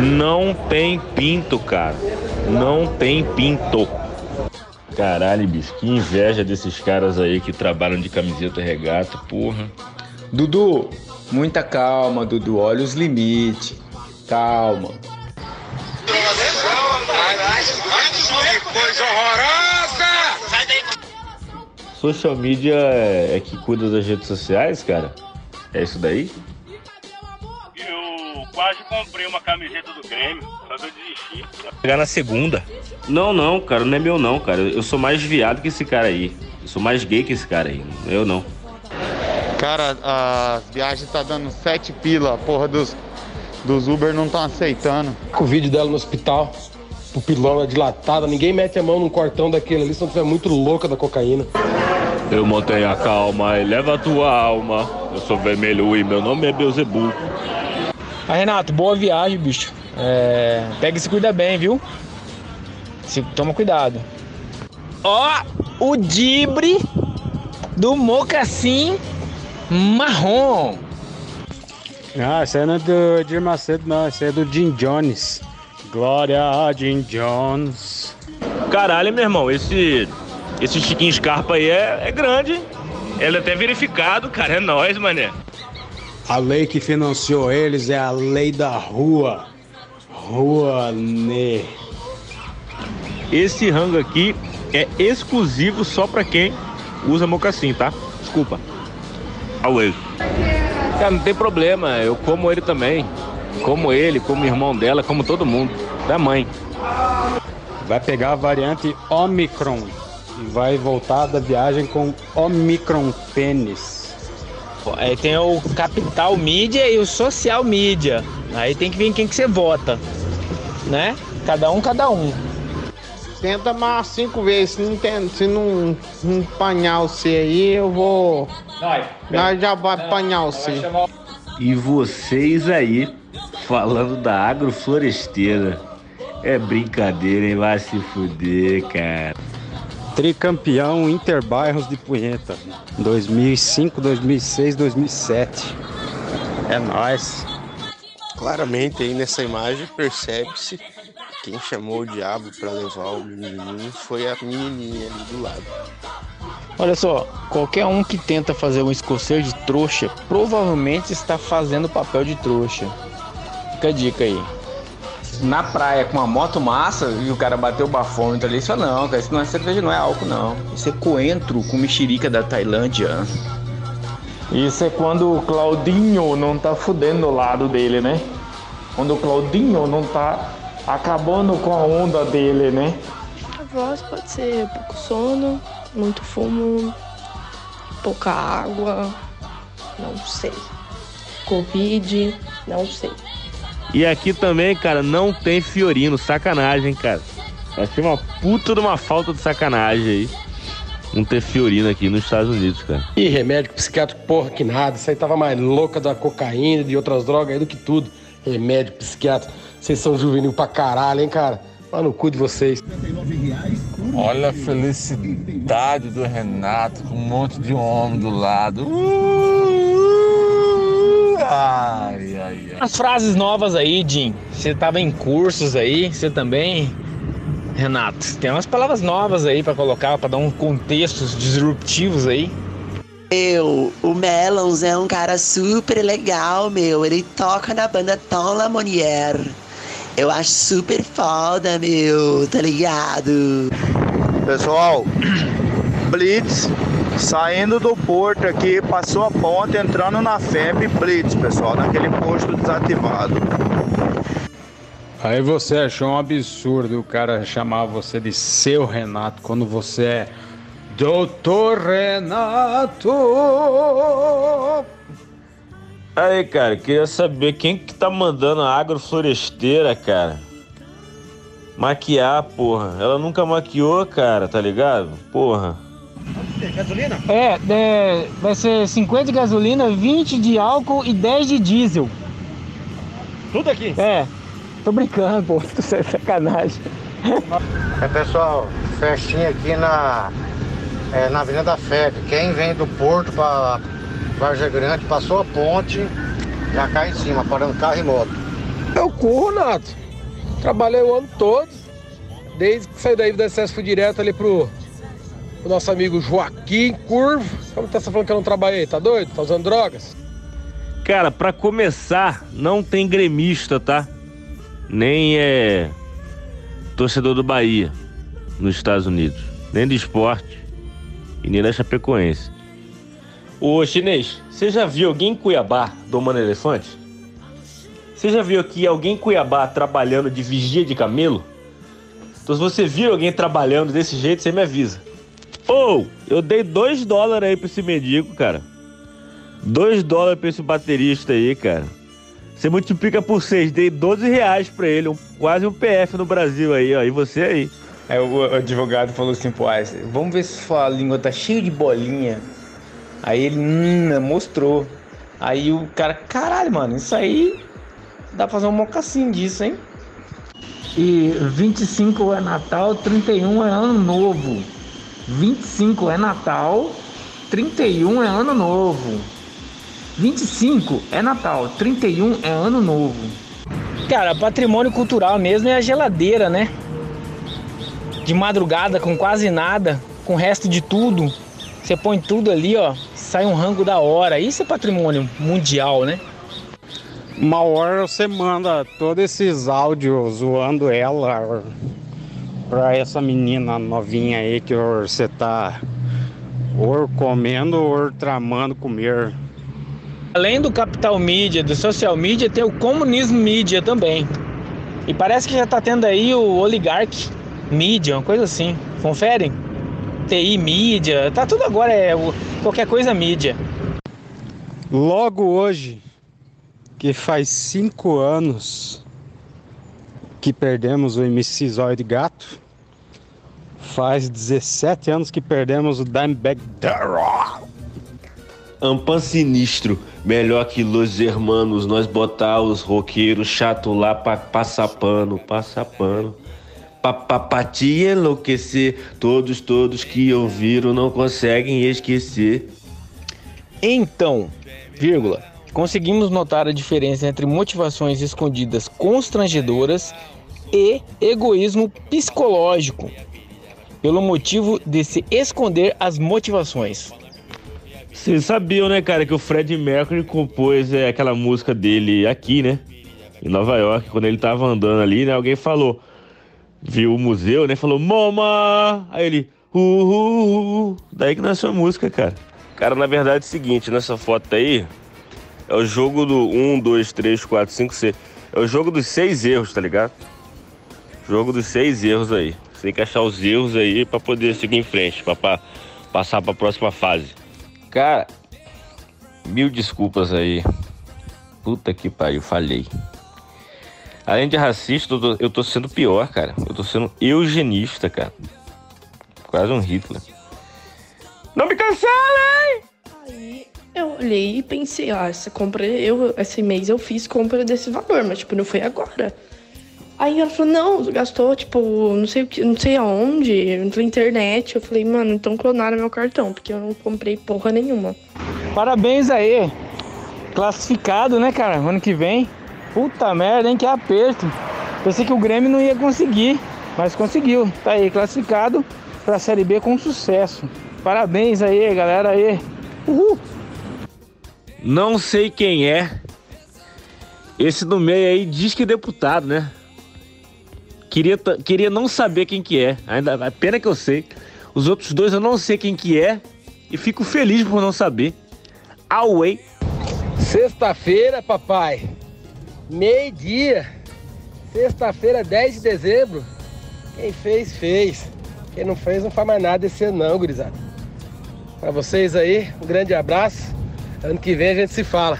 Não tem pinto, cara. Não tem pinto. Caralho, bicho, que inveja desses caras aí que trabalham de camiseta regata, porra. Dudu, muita calma, Dudu. Olha os limites. Calma. Coisa horrorosa! Social media é, é que cuida das redes sociais, cara? É isso daí? Só que eu desisti. Pegar na segunda. Não, não, cara, não é meu não, cara. Eu sou mais viado que esse cara aí. Eu sou mais gay que esse cara aí. Eu não. Cara, a viagem tá dando sete pila, a porra dos, dos Uber não estão aceitando. O vídeo dela no hospital, pupilona dilatada, ninguém mete a mão num cortão daquele ali se não tiver muito louca da cocaína. Eu mantenho a calma e leva a tua alma. Eu sou vermelho e meu nome é Beuzebu. Ah, Renato, boa viagem, bicho. É, pega e se cuida bem, viu? Se, toma cuidado. Ó, o dibre do mocassim marrom. Ah, esse aí não é do Edir Macedo, não. Esse aí é do Jim Jones. Glória a Jim Jones. Caralho, meu irmão, esse, esse Chiquinho Scarpa aí é, é grande. Ele é até verificado, cara. É nóis, mané. A lei que financiou eles é a lei da rua. Rua Ne. Esse rango aqui é exclusivo só pra quem usa mocassim, tá? Desculpa. Away. Cara, não tem problema. Eu como ele também. Como ele, como irmão dela, como todo mundo. Da mãe. Vai pegar a variante Omicron e vai voltar da viagem com Omicron pênis. Aí tem o capital mídia e o social mídia. Aí tem que ver em quem que você vota, né? Cada um, cada um. Tenta mais cinco vezes, se não, tem, se não, não apanhar você aí, eu vou. Nós já vai apanhar você. E vocês aí, falando da agrofloresteira. É brincadeira, hein? Vai se fuder, cara. Tricampeão Interbairros de Punheta. 2005, 2006, 2007. É nóis. Claramente aí nessa imagem percebe-se quem chamou o diabo para levar o menininho foi a menininha ali do lado. Olha só, qualquer um que tenta fazer um escocês de trouxa provavelmente está fazendo papel de trouxa. Fica a dica aí. Na praia com uma moto massa e o cara bateu o bafômetro ali, isso não, cara, isso não é cerveja, não é álcool não. Isso é coentro com mexerica da Tailândia. Isso é quando o Claudinho não tá fudendo o lado dele, né? Quando o Claudinho não tá acabando com a onda dele, né? A voz pode ser pouco sono, muito fumo, pouca água, não sei. Covid, não sei. E aqui também, cara, não tem Fiorino. Sacanagem, cara. Achei uma puta de uma falta de sacanagem aí. Não ter Fiorino aqui nos Estados Unidos, cara. Ih, remédio psiquiátrico, porra, que nada. Isso aí tava mais louca da cocaína, de outras drogas aí do que tudo. Remédio psiquiátrico. Vocês são juvenil pra caralho, hein, cara? Mas no cu de vocês. Olha a felicidade do Renato com um monte de homem do lado. Uh, ai, ai, ai. As frases novas aí, Jim. Você tava em cursos aí, você também, Renato. Tem umas palavras novas aí pra colocar, pra dar um contextos disruptivos aí. Meu, o Melons é um cara super legal, meu. Ele toca na banda Tom Lamonier. Eu acho super foda, meu, tá ligado? Pessoal, Blitz saindo do porto aqui, passou a ponte, entrando na FEB Blitz, pessoal, naquele posto desativado. Aí você achou um absurdo o cara chamar você de seu Renato quando você é Doutor Renato. Aí, cara, queria saber quem que tá mandando a agrofloresteira, cara. Maquiar, porra. Ela nunca maquiou, cara, tá ligado? Porra. Gasolina? É, é, vai ser 50 de gasolina, 20 de álcool e 10 de diesel. Tudo aqui? É, tô brincando, pô, tô sacanagem. É pessoal, festinha aqui na, é, na Avenida da FEB. Quem vem do Porto para Vargem Grande passou a ponte, já cai em cima, parando carro e moto. Eu corro, Nato. Trabalhei o ano todo. Desde que saí daí do excesso fui direto ali pro, pro nosso amigo Joaquim Curvo. Como tá falando que eu não trabalhei? Tá doido? Tá usando drogas? Cara, pra começar, não tem gremista, tá? Nem é torcedor do Bahia nos Estados Unidos. Nem do esporte e nem da Chapecoense. Ô chinês, você já viu alguém em Cuiabá domando elefante? Você já viu aqui alguém em Cuiabá trabalhando de vigia de camelo? Então se você vir alguém trabalhando desse jeito, você me avisa. Ou, eu dei dois dólares aí pra esse mendigo, cara. Dois dólares pra esse baterista aí, cara. Você multiplica por seis, dei 12 reais pra ele, um, quase um PF no Brasil aí, ó. E você aí. Aí o, o advogado falou assim pro Ice, vamos ver se sua língua tá cheia de bolinha. Aí ele, hum, mostrou. Aí o cara, caralho, mano, isso aí dá pra fazer um mocassim disso, hein? E 25 é Natal, 31 é Ano Novo. 25 é Natal, 31 é Ano Novo. 25 é Natal, 31 é Ano Novo. Cara, patrimônio cultural mesmo é a geladeira, né? De madrugada com quase nada, com o resto de tudo. Você põe tudo ali, ó, sai um rango da hora. Isso é patrimônio mundial, né? Uma hora você manda todos esses áudios zoando ela pra essa menina novinha aí que você tá ou comendo ou tramando comer. Além do capital mídia, do social media, tem o comunismo mídia também. E parece que já tá tendo aí o oligarque mídia, uma coisa assim. Conferem? TI mídia, tá tudo agora é qualquer coisa mídia. Logo hoje, que faz cinco anos que perdemos o MC Zóio de Gato, faz 17 anos que perdemos o Dimebag Darrell. Ampan sinistro, melhor que Los Hermanos, nós botar os roqueiros chato lá pra passar pano, passar pano. Te enlouquecer, todos, todos que ouviram não conseguem esquecer. Então, vírgula, conseguimos notar a diferença entre motivações escondidas constrangedoras e egoísmo psicológico, pelo motivo de se esconder as motivações. Vocês sabiam, né, cara, que o Fred Mercury compôs é, aquela música dele aqui, né? Em Nova York, quando ele tava andando ali, né? Alguém falou, viu o museu, né? Falou, Mama! Aí ele, uh, uh, uh. Daí que nasceu a música, cara. Cara, na verdade é o seguinte, nessa foto aí, é o jogo do 1, 2, 3, 4, 5, 6. É o jogo dos seis erros, tá ligado? Jogo dos seis erros aí. Você tem que achar os erros aí pra poder seguir em frente, pra passar pra próxima fase. Cara, mil desculpas aí. Puta que pariu, falhei. Além de racista, eu tô, eu tô sendo pior, cara. Eu tô sendo eugenista, cara. Quase um Hitler. Não me cancelem! Aí eu olhei e pensei, ah, essa compra, eu, esse mês eu fiz compra desse valor, mas tipo, não foi agora. Aí ela falou, não, gastou, tipo, não sei o que, não sei aonde, na internet. Eu falei, mano, então clonaram meu cartão, porque eu não comprei porra nenhuma. Parabéns aí. Classificado, né, cara? Ano que vem. Puta merda, hein? Que aperto. Pensei que o Grêmio não ia conseguir, mas conseguiu. Tá aí, classificado pra Série B com sucesso. Parabéns aí, galera aí. Uhul. Não sei quem é. Esse do meio aí diz que é deputado, né? Queria, queria não saber quem que é. Ainda a pena que eu sei. Os outros dois eu não sei quem que é e fico feliz por não saber. Away. Sexta-feira, papai. Meio-dia. Sexta-feira, 10 de dezembro. Quem fez, fez. Quem não fez, não faz mais nada esse ano, não, gurizada. Pra vocês aí, um grande abraço. Ano que vem a gente se fala.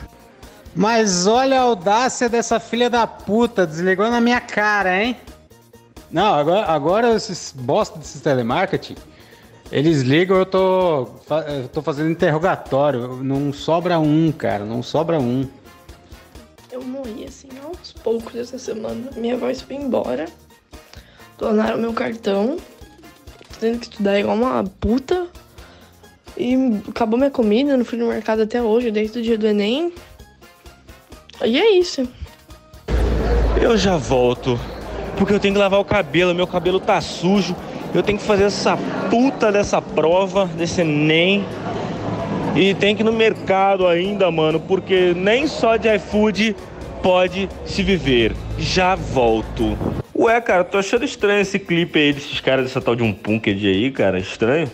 Mas olha a audácia dessa filha da puta, desligou na minha cara, hein? Não, agora, agora esses bosta desses telemarketing, eles ligam, eu tô, eu tô fazendo interrogatório. Não sobra um, cara, não sobra um. Eu morri assim aos poucos essa semana. Minha voz foi embora. Clonaram meu cartão. Tô tendo que estudar igual uma puta. E acabou minha comida, não fui no mercado até hoje, desde o dia do Enem. E é isso. Eu já volto. Porque eu tenho que lavar o cabelo, meu cabelo tá sujo. Eu tenho que fazer essa puta dessa prova, desse Enem. E tem que ir no mercado ainda, mano, porque nem só de iFood pode se viver. Já volto. Ué, cara, tô achando estranho esse clipe aí desses caras dessa tal de um punked aí, cara. Estranho.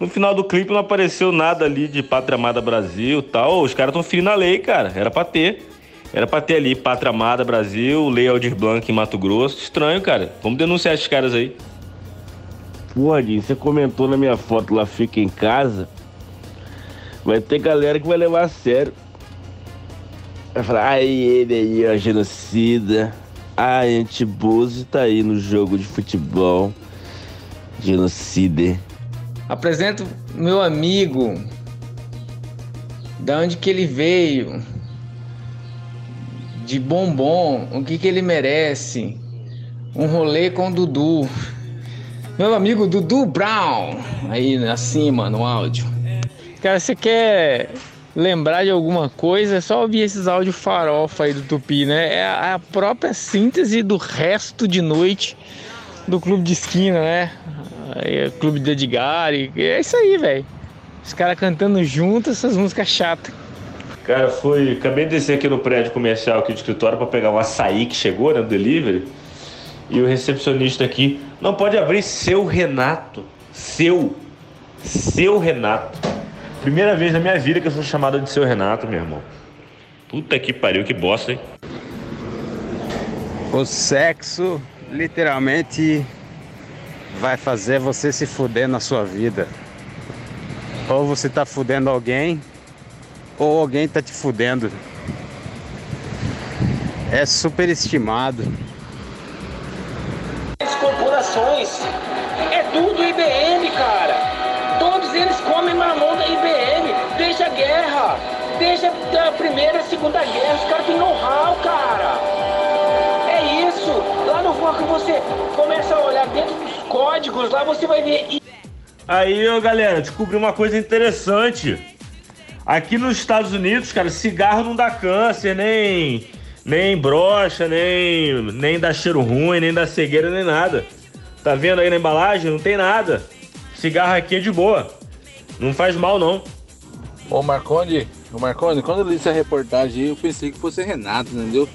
No final do clipe não apareceu nada ali de Pátria Amada Brasil tal. Os caras estão ferindo a lei, cara. Era pra ter. Era pra ter ali Pátria Amada Brasil, Lei Aldir Blanc em Mato Grosso. Estranho, cara. Vamos denunciar esses caras aí. Pô, Adinho, você comentou na minha foto lá, fica em casa. Vai ter galera que vai levar a sério. Vai falar, ai, ele aí, ó, genocida. Ai, antibuso tá aí no jogo de futebol. Genocida. Apresento meu amigo. Da onde que ele veio? De bombom, o que que ele merece? Um rolê com Dudu. Meu amigo Dudu Brown, aí acima no áudio. Cara, você quer lembrar de alguma coisa, é só ouvir esses áudios farofa aí do Tupi, né? É a própria síntese do resto de noite do clube de esquina, né? Clube de Edgar, é isso aí, velho. Os caras cantando junto essas músicas chatas. Cara, foi. Acabei de descer aqui no prédio comercial aqui do escritório para pegar o açaí que chegou, né? Do delivery. E o recepcionista aqui não pode abrir seu Renato. Seu. Seu Renato. Primeira vez na minha vida que eu sou chamado de seu Renato, meu irmão. Puta que pariu, que bosta, hein? O sexo literalmente vai fazer você se fuder na sua vida. Ou você tá fudendo alguém, ou alguém tá te fudendo. É superestimado. As corporações. É tudo IBM, cara. Todos eles comem mamão da IBM. Desde a guerra. Desde a primeira e segunda guerra. Os caras têm know-how, cara. É isso. Lá no foco você começa a olhar dentro dos códigos, lá você vai ver. Aí, ó, galera, descobri uma coisa interessante. Aqui nos Estados Unidos, cara, cigarro não dá câncer, nem nem brocha, nem nem dá cheiro ruim, nem dá cegueira, nem nada. Tá vendo aí na embalagem? Não tem nada. Cigarro aqui é de boa. Não faz mal não. Ô Marconi, ô Marconi, quando eu li essa reportagem eu pensei que fosse Renato, entendeu?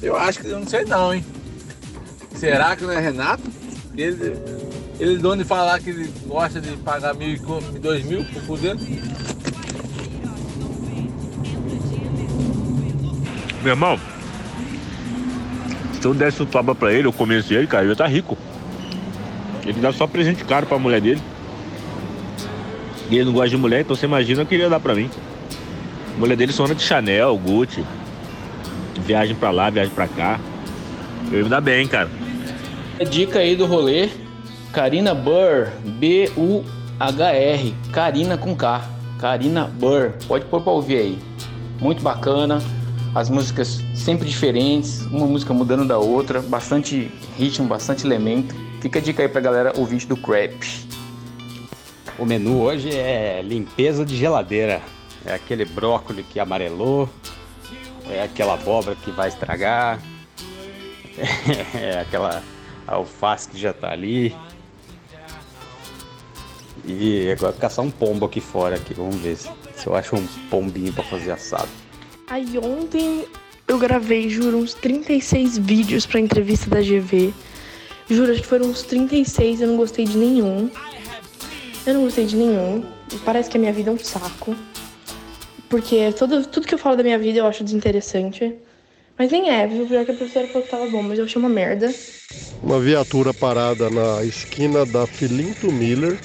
Eu acho que eu não sei não, hein? Será que não é Renato? Ele, ele dono de falar que ele gosta de pagar mil e dois mil por fuder. Meu irmão, se eu desse o toba pra ele, eu comesse ele, cara, ele ia tá rico. Ele dá só presente caro pra mulher dele. E ele não gosta de mulher, então você imagina o que ele ia dar pra mim. A mulher dele só anda de Chanel, Gucci. Viagem pra lá, viagem pra cá. Eu ia me dar bem, cara. Dica aí do rolê, Karina Burr, B-U-H-R, Karina com K, Karina Burr, pode pôr pra ouvir aí. Muito bacana, as músicas sempre diferentes, uma música mudando da outra, bastante ritmo, bastante elemento. Fica a dica aí pra galera ouvinte do Crap. O menu hoje é limpeza de geladeira. É aquele brócolis que amarelou, é aquela abóbora que vai estragar, é aquela alface que já tá ali. E agora caçar um pombo aqui fora aqui, vamos ver se, se eu acho um pombinho para fazer assado. Aí ontem eu gravei, juro, uns 36 vídeos pra entrevista da GV. Juro, acho que foram uns 36, eu não gostei de nenhum. Eu não gostei de nenhum. Parece que a minha vida é um saco. Porque todo, tudo que eu falo da minha vida eu acho desinteressante. Mas nem é, viu? Pior que a professora falou que tava bom, mas eu achei uma merda. Uma viatura parada na esquina da Filinto Miller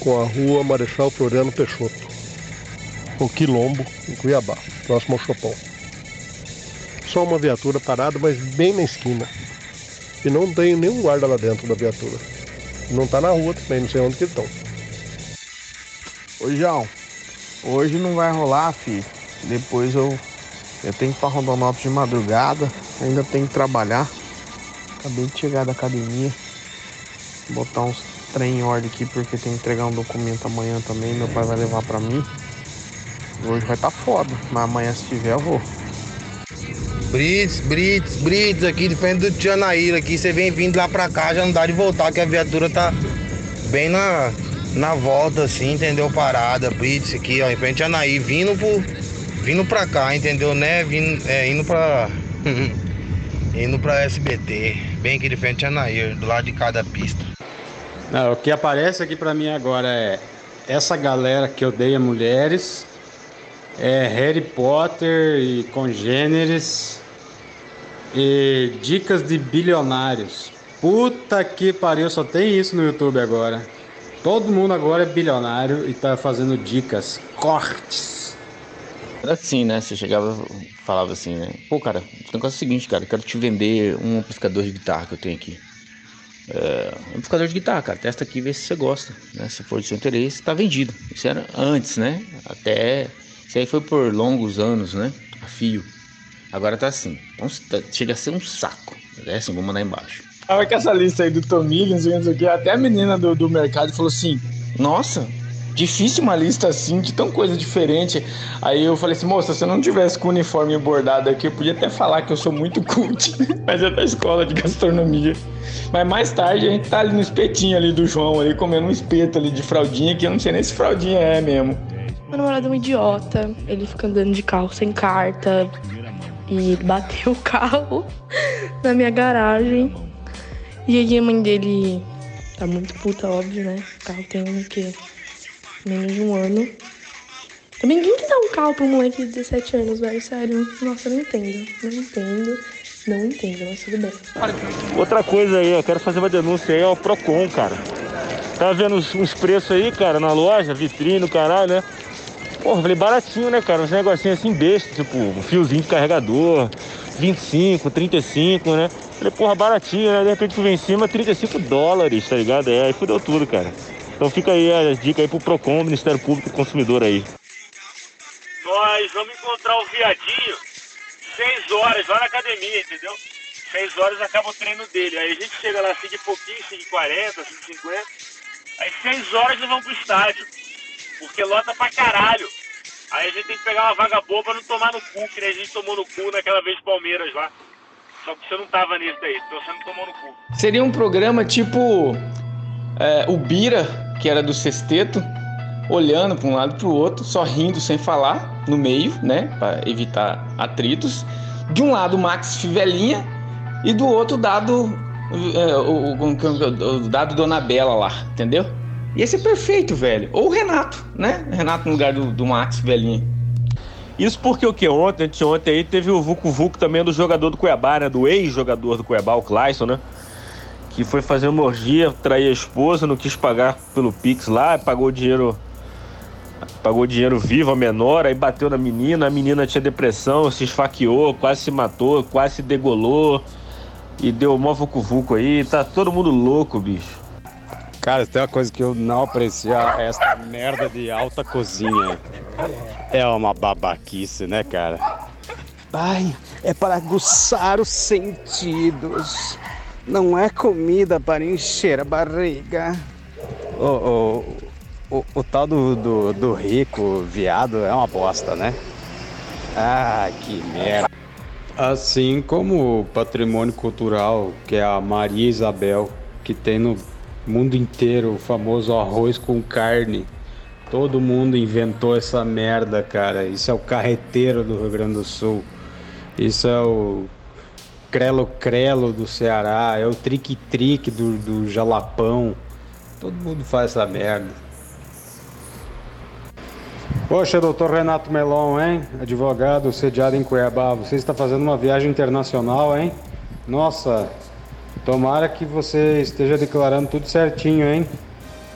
com a rua Marechal Floriano Peixoto. O Quilombo, em Cuiabá, próximo ao Chopão. Só uma viatura parada, mas bem na esquina. E não tem nenhum guarda lá dentro da viatura. Não tá na rua também, não sei onde que estão. Ô João, hoje não vai rolar, filho. Depois eu, eu tenho que ir pra Rondonópolis de madrugada, ainda tenho que trabalhar. Acabei de chegar da academia. Botar uns trem em ordem aqui porque tem que entregar um documento amanhã também, meu pai vai levar pra mim. Hoje vai tá foda, mas amanhã se tiver eu vou. Brits, Brits, Brits aqui de frente do Tianaíra aqui. Você vem vindo lá pra cá, já não dá de voltar, que a viatura tá bem na, na volta, assim, entendeu? Parada, Brits aqui, ó, em frente a Anaí, vindo. Vindo pra cá, entendeu? Né? Vindo, é, indo pra. indo pra SBT. Bem aqui de frente a Anaí, do lado de cada pista. Não, o que aparece aqui pra mim agora é essa galera que odeia mulheres, é Harry Potter e congêneres e dicas de bilionários. Puta que pariu, só tem isso no YouTube agora. Todo mundo agora é bilionário e tá fazendo dicas, cortes. Era assim, né? Você chegava, falava assim, né? Pô, cara, o negócio é o seguinte, cara, eu quero te vender um amplificador de guitarra que eu tenho aqui. É, amplificador de guitarra, cara, testa aqui e vê se você gosta, né? Se for de seu interesse, tá vendido. Isso era antes, né? Até. Isso aí foi por longos anos, né? A fio. Agora tá assim. Então, tá- chega a ser um saco. É assim, vou mandar embaixo. Tava com essa lista aí do que, até a menina do, do mercado falou assim: Nossa, difícil uma lista assim, de tão coisa diferente. Aí eu falei assim, moça, se eu não tivesse com o uniforme bordado aqui, eu podia até falar que eu sou muito cult, mas é da escola de gastronomia. Mas mais tarde a gente tá ali no espetinho ali do João, ali comendo um espeto ali de fraldinha, que eu não sei nem se fraldinha é mesmo. Meu namorado é um idiota. Ele fica andando de carro sem carta. E bateu o carro na minha garagem. E aí a mãe dele tá muito puta, óbvio, né? O carro tem o quê? Menos de um ano. Também que dá um carro pra um moleque de 17 anos, velho? Sério. Nossa, eu não entendo. Não entendo. Não entendo, mas tudo bem. Outra coisa aí, eu quero fazer uma denúncia aí ao Procon, cara. Tá vendo uns, uns preços aí, cara, na loja, vitrine, caralho, né? Porra, falei baratinho, né, cara? Uns negocinhos assim besta, tipo, um fiozinho de carregador, 25, 35, né? Falei, porra, baratinho, né? De repente fui em cima, 35 dólares, tá ligado? É, aí fudeu tudo, cara. Então fica aí a dica aí pro Procon, Ministério Público e Consumidor aí. Nós vamos encontrar o viadinho seis horas lá na academia, entendeu? Seis horas acaba o treino dele. Aí a gente chega lá 5 e pouquinho, 5 e 40, 5 e 50. Aí seis horas nós vamos pro estádio. Porque lota pra caralho. Aí a gente tem que pegar uma vaga boa pra não tomar no cu, que nem a gente tomou no cu naquela vez Palmeiras lá. Só que você não tava nisso daí, então você não tomou no cu. Seria um programa tipo é, o Bira, que era do sexteto, olhando para um lado para o outro, só rindo sem falar, no meio, né, para evitar atritos. De um lado, Max Fivelinha e do outro, dado é, o, o, o, o dado Dona Bela lá, entendeu? Ia ser perfeito, velho. Ou o Renato, né? Renato no lugar do, do Max Fivelinha. Isso porque o que ontem, anteontem aí, teve o Vucu Vucu também do jogador do Cuiabá, né? Do ex-jogador do Cuiabá, o Clayson, né? Que foi fazer uma orgia, trair a esposa, não quis pagar pelo Pix lá, pagou dinheiro. Pagou dinheiro vivo a menor, aí bateu na menina, a menina tinha depressão, se esfaqueou, quase se matou, quase se degolou. E deu mó Vucu Vucu aí, tá todo mundo louco, bicho. Cara, tem uma coisa que eu não aprecio, é essa merda de alta cozinha. É uma babaquice, né, cara? Pai, é para aguçar os sentidos. Não é comida para encher a barriga. O, o, o, o tal do, do, do rico viado é uma bosta, né? Ah, que merda. Assim como o patrimônio cultural, que é a Maria Isabel, que tem no mundo inteiro o famoso arroz com carne. Todo mundo inventou essa merda, cara. Isso é o carreteiro do Rio Grande do Sul. Isso é o crelo crelo do Ceará. É o trique trique do, do Jalapão. Todo mundo faz essa merda. Poxa, doutor Renato Melon, hein? Advogado sediado em Cuiabá. Você está fazendo uma viagem internacional, hein? Nossa, tomara que você esteja declarando tudo certinho, hein?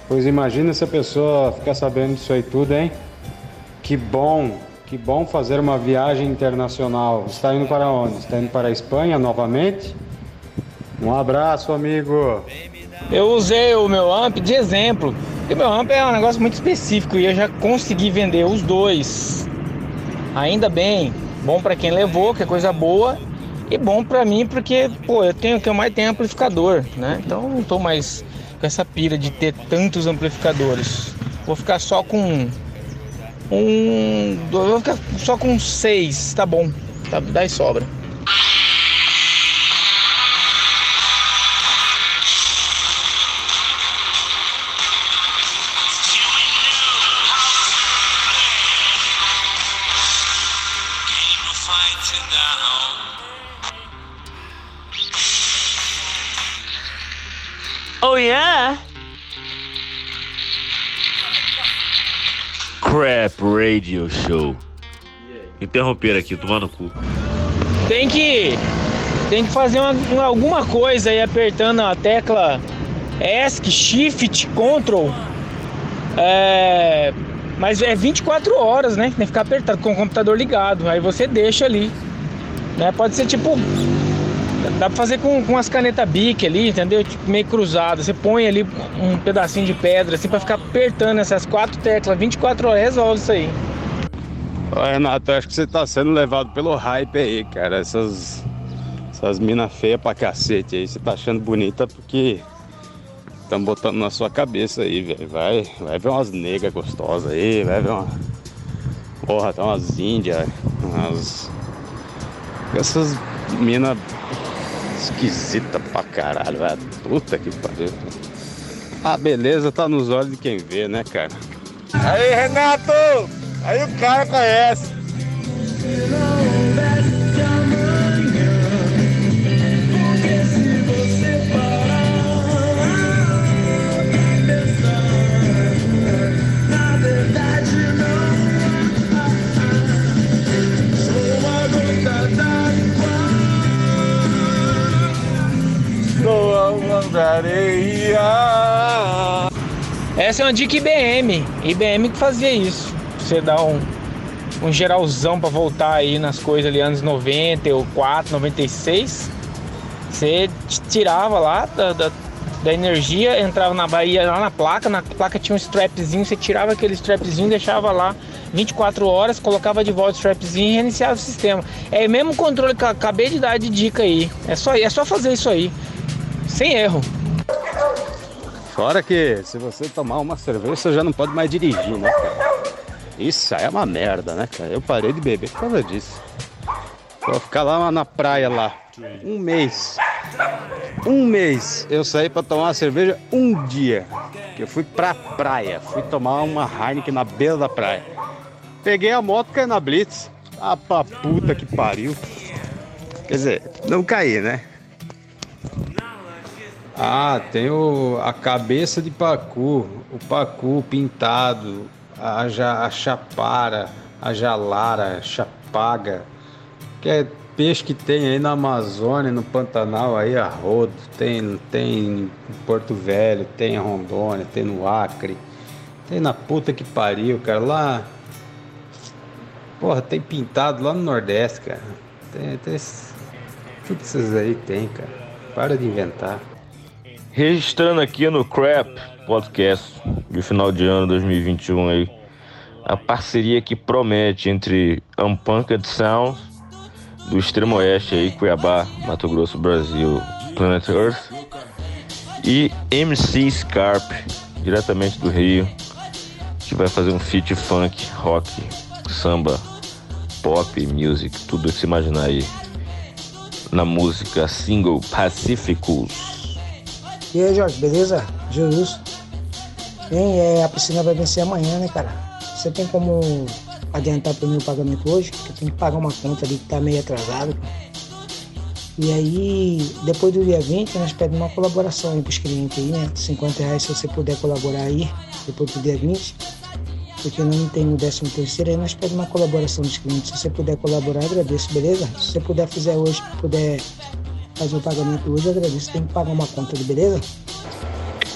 Pois imagina se a pessoa ficar sabendo disso aí tudo, hein? Que bom, que bom fazer uma viagem internacional. Está indo para onde? Está indo para a Espanha novamente? Um abraço, amigo. Eu usei o meu amp de exemplo, porque meu amp é um negócio muito específico e eu já consegui vender os dois. Ainda bem, bom para quem levou, que é coisa boa, e bom para mim porque, pô, eu tenho que eu mais tenho amplificador, né? Então não tô mais com essa pira de ter tantos amplificadores. Vou ficar só com um, vou ficar só com seis, tá bom? Tá, dá e sobra. Crap Radio Show. Interromper aqui, tomando cu. Tem que tem que fazer uma, uma- alguma coisa aí apertando a tecla ESC, Shift, Ctrl. É, mas é 24 horas, né? Tem que ficar apertado com o computador ligado. Aí você deixa ali. Né? Pode ser tipo. Dá pra fazer com, com as canetas Bic ali, entendeu? Tipo, meio cruzado. Você põe ali um pedacinho de pedra assim pra ficar apertando essas quatro teclas. 24 horas resolve isso aí. Ô, Renato, acho que você tá sendo levado pelo hype aí, cara. Essas, essas minas feias pra cacete aí. Você tá achando bonita porque estão botando na sua cabeça aí, velho. Vai, vai ver umas negras gostosas aí, vai ver uma. Porra, tá umas índias, umas. Essas minas esquisitas pra caralho, velho. Puta que pariu. A beleza tá nos olhos de quem vê, né, cara? Aí, Renato! Aí o cara conhece. Sou a areia. Essa é uma dica IBM. IBM que fazia isso. Você dá um, um geralzão pra voltar aí nas coisas ali anos 94, 96. Você tirava lá da, da, da energia, entrava na Bahia lá na placa, na placa tinha um strapzinho, você tirava aquele strapzinho, deixava lá 24 horas, colocava de volta o strapzinho e reiniciava o sistema. É o mesmo controle que eu acabei de dar de dica aí. É só, é só fazer isso aí. Sem erro. Fora que se você tomar uma cerveja, você já não pode mais dirigir, né, cara? Isso aí é uma merda, né, cara? Eu parei de beber por causa disso. Vou ficar lá na praia lá. Um mês. Um mês. Eu saí pra tomar uma cerveja um dia. Que eu fui pra praia. Fui tomar uma Heineken na beira da praia. Peguei a moto e caí na Blitz. Ah, pra puta que pariu. Quer dizer, não caí, né? Ah, tem o, a cabeça de pacu, o pacu pintado, a, ja, a chapara, a jalara, chapaga, que é peixe que tem aí na Amazônia, no Pantanal, aí a rodo, tem, tem em Porto Velho, tem em Rondônia, tem no Acre, tem na puta que pariu, cara, lá... Porra, tem pintado lá no Nordeste, cara. Tem, tem tudo esses aí tem, cara. Para de inventar. Registrando aqui no Crap Podcast de final de ano 2021 aí, a parceria que promete entre Unpunked Sound do extremo oeste aí, Cuiabá, Mato Grosso, Brasil, Planet Earth e MC Scarp, diretamente do Rio, que vai fazer um feat funk, rock, samba, pop, music, tudo que você imaginar aí na música single Pacíficos. E aí, Jorge, beleza? Jesus. Bem, é, a piscina vai vencer amanhã, né, cara? Você tem como adiantar para o meu pagamento hoje? Porque eu tenho que pagar uma conta ali que tá meio atrasada. E aí, depois do dia 20, nós pedimos uma colaboração aí pros clientes aí, né? 50 reais se você puder colaborar aí, depois do dia 20. Porque não tem o 13 terceiro, aí nós pedimos uma colaboração dos clientes. Se você puder colaborar, agradeço, beleza? Se você puder fazer hoje, puder fazer o pagamento hoje, eu agradeço. Tem que pagar uma conta ali, beleza?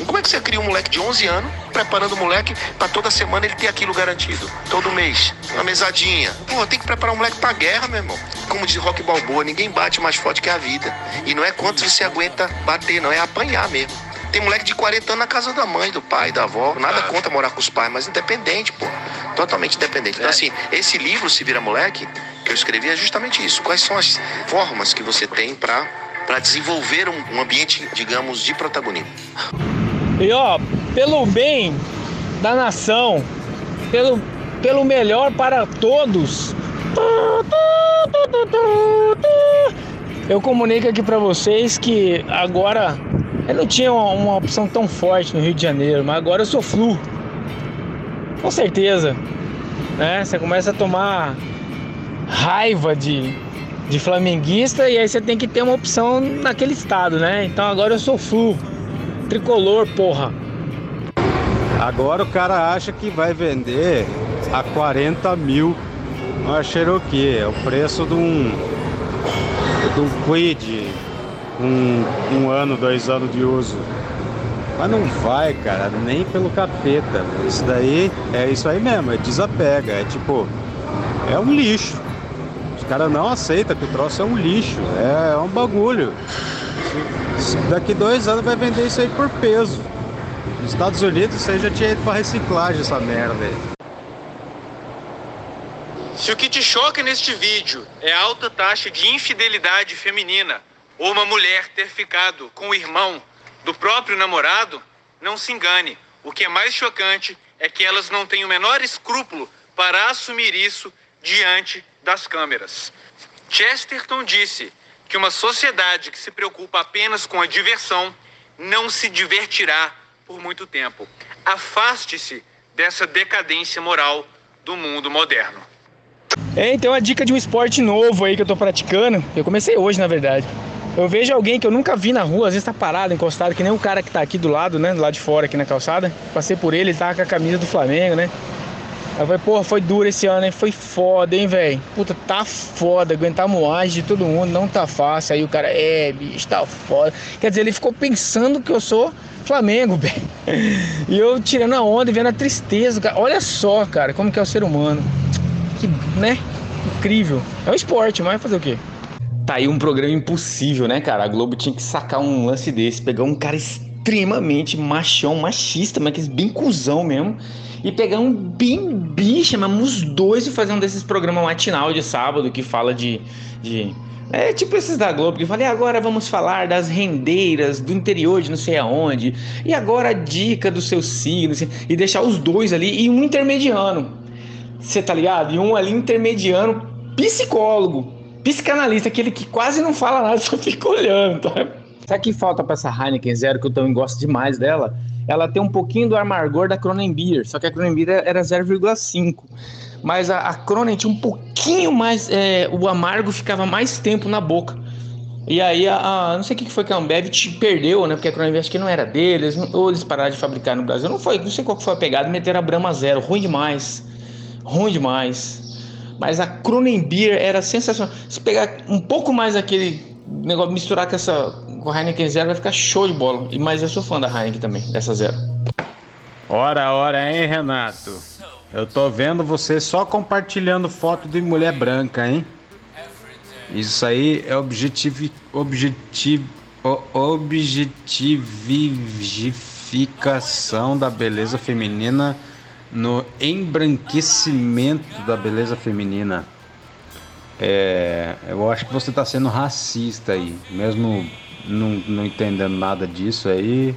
Como é que você cria um moleque de 11 anos, preparando o moleque pra toda semana ele ter aquilo garantido? Todo mês, uma mesadinha. Pô, tem que preparar um moleque pra guerra, meu irmão. Como diz Rock Balboa, ninguém bate mais forte que a vida. E não é quanto você aguenta bater, não, é apanhar mesmo. Tem moleque de 40 anos na casa da mãe, do pai, da avó. Nada contra morar com os pais, mas independente, pô. Totalmente independente. Então, assim, esse livro, Se Vira Moleque, que eu escrevi, é justamente isso. Quais são as formas que você tem pra, pra desenvolver um, um ambiente, digamos, de protagonismo? E ó, pelo bem da nação, pelo, pelo melhor para todos, eu comunico aqui para vocês que agora eu não tinha uma, uma opção tão forte no Rio de Janeiro, mas agora eu sou flu. Com certeza. Né? Você começa a tomar raiva de, de flamenguista e aí você tem que ter uma opção naquele estado, né? Então agora eu sou flu. Tricolor, porra. Agora o cara acha que vai vender a 40 mil uma Cherokee. É o preço de um, de um Quid, um, um ano, dois anos de uso. Mas não vai, cara, nem pelo capeta. Isso daí é isso aí mesmo, é desapega. É tipo, é um lixo. Os caras não aceitam que o troço é um lixo, é, é um bagulho. Daqui dois anos vai vender isso aí por peso. Nos Estados Unidos você já tinha ido pra reciclagem essa merda aí. Se o que te choca neste vídeo é a alta taxa de infidelidade feminina ou uma mulher ter ficado com o irmão do próprio namorado, não se engane. O que é mais chocante é que elas não têm o menor escrúpulo para assumir isso diante das câmeras. Chesterton disse que uma sociedade que se preocupa apenas com a diversão não se divertirá por muito tempo. Afaste-se dessa decadência moral do mundo moderno. É, então a dica de um esporte novo aí que eu tô praticando, eu comecei hoje na verdade. Eu vejo alguém que eu nunca vi na rua, às vezes tá parado, encostado, que nem o cara que tá aqui do lado, né? Do lado de fora aqui na calçada. Passei por ele, ele tava com a camisa do Flamengo, né? Eu falei, porra, foi duro esse ano, hein? Foi foda, hein, velho? Puta, tá foda. Aguentar moagem de todo mundo não tá fácil. Aí o cara, é, bicho, tá foda. Quer dizer, ele ficou pensando que eu sou Flamengo, velho. E eu tirando a onda e vendo a tristeza, cara. Olha só, cara, como que é o ser humano. Que, né? Incrível. É um esporte, mas fazer o quê? Tá aí um programa impossível, né, cara? A Globo tinha que sacar um lance desse, pegar um cara extremamente machão, machista, mas bem cuzão mesmo, e pegar um bem bicha, mas os dois e fazer um desses programas matinal de sábado que fala de. de é tipo esses da Globo que falei, agora vamos falar das rendeiras do interior de não sei aonde, e agora a dica do seu signo, assim, e deixar os dois ali e um intermediano. Você tá ligado? E um ali intermediano, psicólogo, psicanalista, aquele que quase não fala nada, só fica olhando. Tá? Sabe que falta pra essa Heineken Zero, que eu também gosto demais dela? Ela tem um pouquinho do amargor da Kronenbier, só que a Kronenbier era 0,5. Mas a, a Cronen tinha um pouquinho mais, é, o amargo ficava mais tempo na boca. E aí, a, a, não sei o que foi que a Ambev perdeu, né? Porque a Kronenbier acho que não era deles, ou eles pararam de fabricar no Brasil. Não foi, não sei qual foi a pegada, meteram a Brahma Zero, ruim demais. Ruim demais. Mas a Kronenbier era sensacional. Se pegar um pouco mais aquele negócio, misturar com essa com a Heineken Zero, vai ficar show de bola. Mas eu sou fã da Heineken também, dessa Zero. Ora, ora, hein, Renato? Eu tô vendo você só compartilhando foto de mulher branca, hein? Isso aí é objetivo, objetivo, objetivificação da beleza feminina no embranquecimento da beleza feminina. É, eu acho que você está sendo racista aí, mesmo não, não entendendo nada disso aí.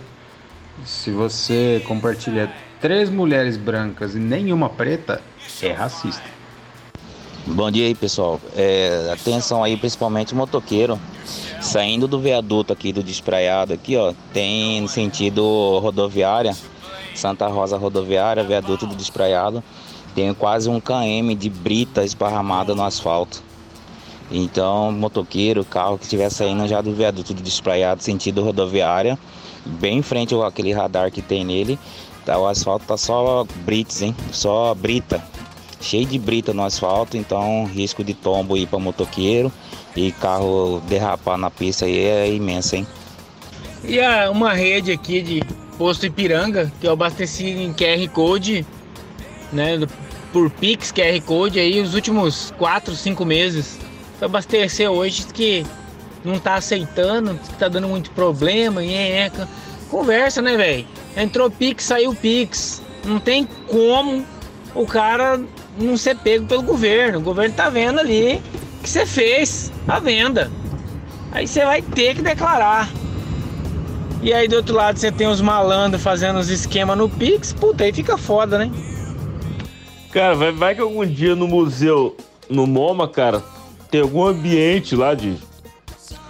Se você compartilha três mulheres brancas e nenhuma preta, é racista. Bom dia aí, pessoal. É, atenção aí, principalmente motoqueiro. Saindo do viaduto aqui do Despraiado, aqui, ó, tem sentido rodoviária, Santa Rosa Rodoviária, viaduto do Despraiado, tem quase um km de brita esparramada no asfalto. Então, motoqueiro, carro que estiver saindo já do viaduto do Despraiado, sentido rodoviária, bem em frente àquele radar que tem nele, tá, o asfalto tá só brits, hein? Só brita. Cheio de brita no asfalto, então risco de tombo aí para motoqueiro e carro derrapar na pista aí é imenso, hein? E a, uma rede aqui de posto Ipiranga, que eu abasteci em QR Code, né? Por Pix QR Code aí os últimos 4, 5 meses. Foi abastecer hoje que não tá aceitando, que tá dando muito problema, é, conversa, né, velho? Entrou Pix, saiu Pix. Não tem como o cara não ser pego pelo governo. O governo tá vendo ali que você fez a venda. Aí você vai ter que declarar. E aí do outro lado você tem os malandros fazendo os esquemas no Pix, puta, aí fica foda, né? Cara, vai, vai que algum dia no museu, no MoMA, cara, tem algum ambiente lá de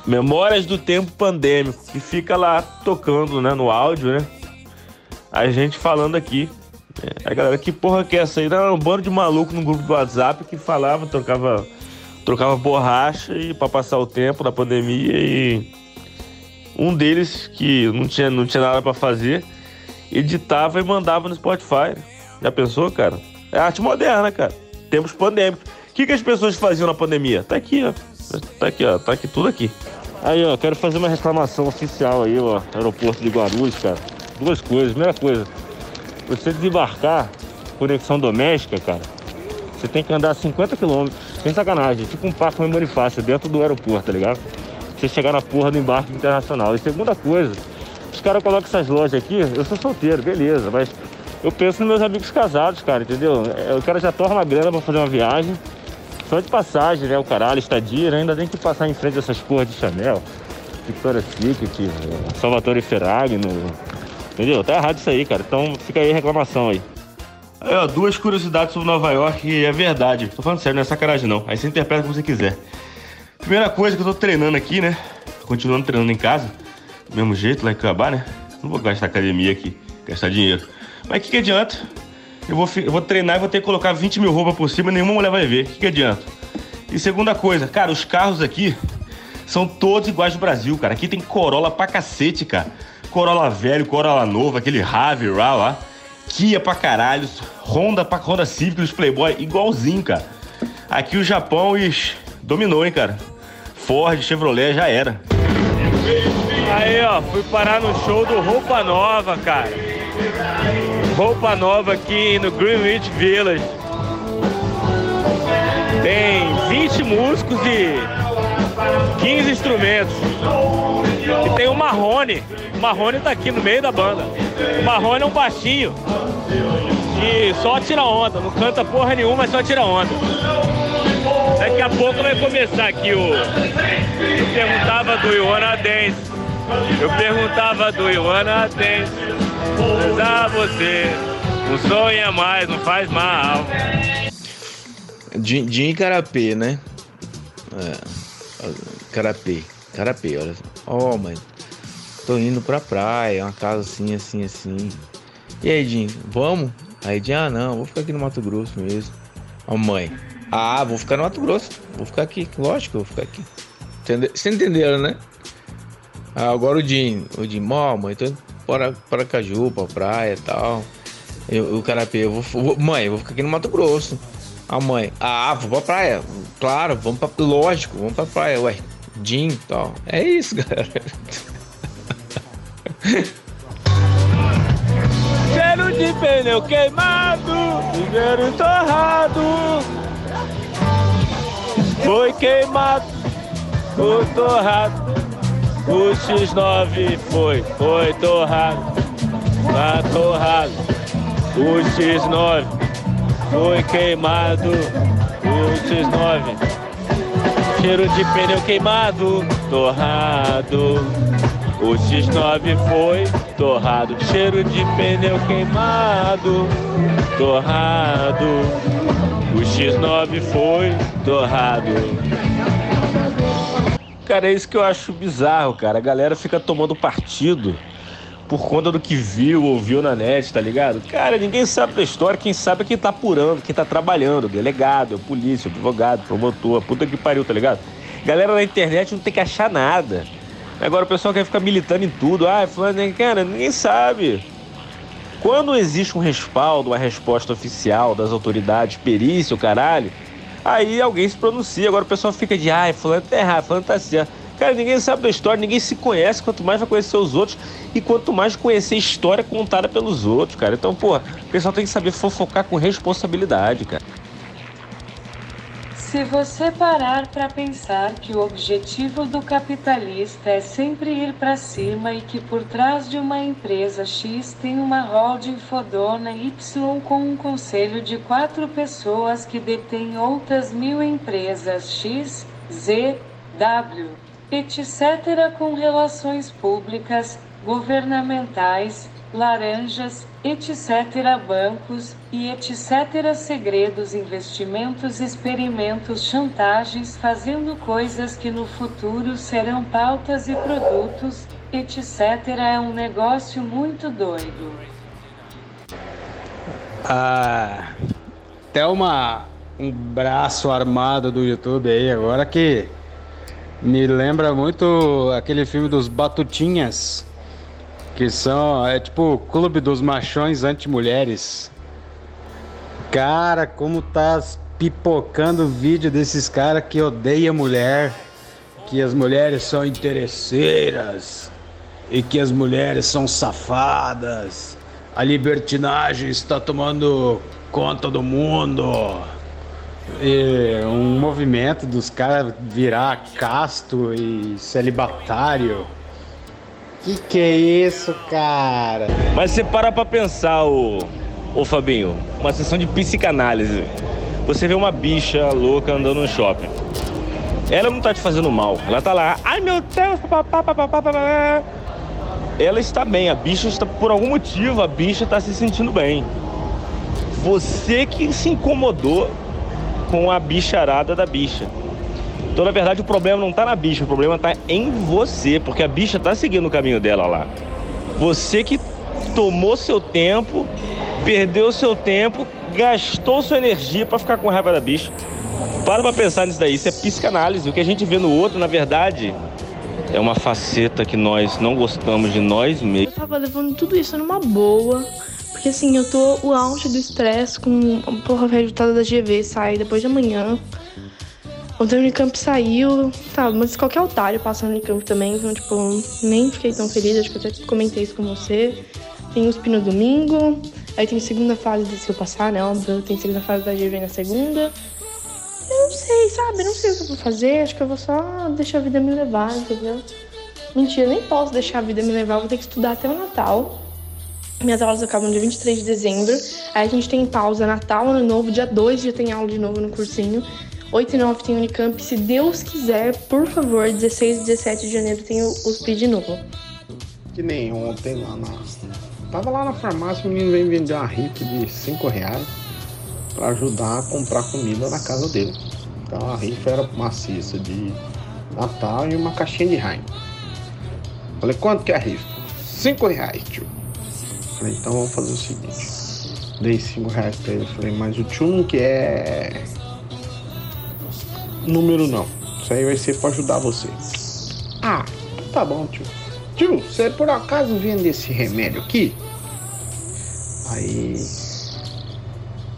memórias do tempo pandêmico que fica lá tocando, né, no áudio, né? A gente falando aqui. A galera, que porra que é essa aí? Era um bando de maluco no grupo do WhatsApp que falava, trocava, trocava borracha e para passar o tempo da pandemia e um deles que não tinha, não tinha nada para fazer editava e mandava no Spotify. Já pensou, cara? É arte moderna, cara. Tempos pandêmicos. Que, que as pessoas faziam na pandemia? Tá aqui, ó. Tá aqui, ó. Tá aqui tudo aqui. Aí, ó, quero fazer uma reclamação oficial aí, ó. Aeroporto de Guarulhos, cara. Duas coisas. Primeira coisa, você desembarcar conexão doméstica, cara, você tem que andar 50 quilômetros, sem sacanagem, tipo um parque em Bonifácio, dentro do aeroporto, tá ligado? Você chegar na porra do embarque internacional. E segunda coisa, os caras colocam essas lojas aqui, eu sou solteiro, beleza, mas eu penso nos meus amigos casados, cara, entendeu? É, O cara já torna uma grana pra fazer uma viagem, só de passagem, né? O caralho, estadia, né? ainda tem que passar em frente dessas porras de Chanel, Victoria's Secret, Salvatore Ferrari, no... entendeu? Tá errado isso aí, cara. Então fica aí a reclamação aí. Aí, ó, duas curiosidades sobre Nova York e é verdade. Tô falando sério, não é sacanagem não. Aí você interpreta como você quiser. Primeira coisa que eu tô treinando aqui, né? Continuando treinando em casa, do mesmo jeito, lá em Cuiabá, né? Não vou gastar academia aqui, gastar dinheiro. Mas o que, que adianta? Eu vou, eu vou treinar e vou ter que colocar 20 mil roupas por cima e nenhuma mulher vai ver. O que, que adianta? E segunda coisa, cara, os carros aqui são todos iguais do Brasil, cara. Aqui tem Corolla pra cacete, cara. Corolla velho, Corolla novo, aquele Rave lá, lá. Kia pra caralho, Honda pra Honda Civic, os Playboy, igualzinho, cara. Aqui o Japão is, dominou, hein, cara. Ford, Chevrolet já era. Aí, ó, fui parar no show do Roupa Nova, cara. Roupa Nova aqui no Greenwich Village. Tem 20 músicos e 15 instrumentos. E tem o Marrone. O Marrone tá aqui no meio da banda. O Marrone é um baixinho. E só tira onda. Não canta porra nenhuma, mas só tira onda. Daqui a pouco vai começar aqui o. Eu perguntava do Iwana Dance. Eu perguntava do Iwana Dance. Usar você. Um sonho a mais, não faz mal. Din din e carapê, né? É. Carapê. Carapê, olha. Ó, mãe. Tô indo pra praia, uma casa assim, assim, assim. E aí, Jim, vamos? Aí, Jim, ah, não, vou ficar aqui no Mato Grosso mesmo. Ó, mãe. Ah, vou ficar no Mato Grosso. Vou ficar aqui, lógico vou ficar aqui. Entende... Vocês entenderam, né? Ah, agora o Jim. O Jim, ó, mãe, tô indo para, para Caju, pra praia e tal. Eu, o eu vou, vou- Mãe, eu vou ficar aqui no Mato Grosso. A mãe, ah, vou pra praia. Claro, vamos pra. Lógico, vamos pra praia, ué. Jim e tal. É isso, galera. Cheiro de pneu queimado, dinheiro torrado. Foi queimado, foi torrado. O X9 foi, foi torrado, tá torrado. O X9 foi queimado, o X9. Cheiro de pneu queimado, torrado. O X9 foi torrado, cheiro de pneu queimado, torrado. O X9 foi torrado. Cara, é isso que eu acho bizarro, cara. A galera fica tomando partido por conta do que viu, ouviu na net, tá ligado? Cara, ninguém sabe da história, quem sabe é quem tá apurando, quem tá trabalhando, delegado, polícia, advogado, promotor, puta que pariu, tá ligado? Galera na internet não tem que achar nada. Agora o pessoal quer ficar militando em tudo. Ah, fulano, cara, ninguém sabe. Quando existe um respaldo, uma resposta oficial das autoridades, perícia, o caralho, aí alguém se pronuncia. Agora o pessoal fica de, ai, fulano tá errado, fulano tá certo. Cara, ninguém sabe da história, ninguém se conhece, quanto mais vai conhecer os outros e quanto mais conhecer história contada pelos outros, cara. Então, pô, o pessoal tem que saber fofocar com responsabilidade, cara. Se você parar para pensar que o objetivo do capitalista é sempre ir para cima e que por trás de uma empresa X tem uma holding fodona Y com um conselho de quatro pessoas que detém outras mil empresas X, Z, W, etc. com relações públicas, governamentais, laranjas, etc. bancos e etc. segredos, investimentos, experimentos, chantagens, fazendo coisas que no futuro serão pautas e produtos, etc. É um negócio muito doido. Ah, até uma, um braço armado do YouTube aí agora que me lembra muito aquele filme dos Batutinhas, que são, é tipo o clube dos machões anti-mulheres. Cara, como tá pipocando vídeo desses caras que odeia mulher, que as mulheres são interesseiras e que as mulheres são safadas. A libertinagem está tomando conta do mundo. E um movimento dos caras virar casto e celibatário. Que que é isso, cara? Mas você para pra pensar, ô, ô Fabinho, uma sessão de psicanálise. Você vê uma bicha louca andando no shopping. Ela não tá te fazendo mal. Ela tá lá, ai meu Deus. Ela está bem, a bicha está, por algum motivo, a bicha está se sentindo bem. Você que se incomodou com a bicharada da bicha. Então, na verdade, o problema não está na bicha, o problema está em você, porque a bicha está seguindo o caminho dela lá. Você que tomou seu tempo, perdeu seu tempo, gastou sua energia para ficar com raiva da bicha. Para pra pensar nisso daí, isso é psicanálise. O que a gente vê no outro, na verdade, é uma faceta que nós não gostamos de nós mesmos. Eu tava levando tudo isso numa boa. Porque assim, eu tô o auge do estresse com porra, resultado da GV sai depois de amanhã. O da Unicamp saiu, tá, mas qualquer otário passa no Unicamp também, então, tipo, nem fiquei tão feliz, acho que até comentei isso com você. Tem USP no domingo, aí tem segunda fase se eu passar, né, óbvio, tem segunda fase da GV na segunda. Eu não sei, sabe, não sei o que eu vou fazer, acho que eu vou só deixar a vida me levar, entendeu? Mentira, nem posso deixar a vida me levar, vou ter que estudar até o Natal. Minhas aulas acabam dia 23 de dezembro. Aí a gente tem pausa Natal, Ano Novo, dia 2 já tem aula de novo no cursinho. 8 e 9 tem Unicamp. Se Deus quiser, por favor, 16 e 17 de janeiro tem o USP de novo. Que nem ontem lá na. Tava lá na farmácia, o menino veio vender uma rica de 5 reais para ajudar a comprar comida na casa dele. Então a rifa era maciça de Natal e uma caixinha de Heineken. Falei, quanto que é a rifa? 5 reais, tio. Falei, então vamos fazer o seguinte. Dei 5 reais pra ele. Falei, mas o tio não quer número não. Isso aí vai ser pra ajudar você. Ah, tá bom, tio. Tio, você por acaso vende esse remédio aqui? Aí.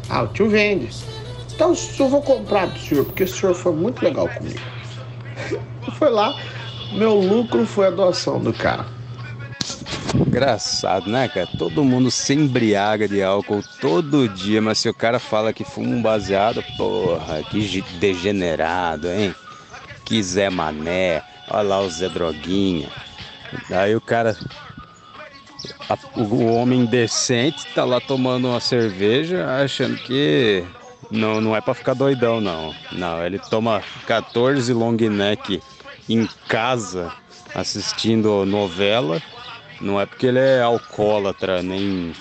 Ah, o tio vende. Então eu vou comprar do senhor, porque o senhor foi muito legal comigo. foi lá, meu lucro foi a doação do cara. Engraçado, né, cara? Todo mundo se embriaga de álcool todo dia, mas se o cara fala que fuma um baseado, porra, que degenerado, hein? Que Zé Mané, olha lá o Zé Droguinha. Aí o cara, a, o homem decente, tá lá tomando uma cerveja, achando que não, não é pra ficar doidão, não. Não, ele toma 14 long neck em casa, assistindo novela não é porque ele é alcoólatra, nem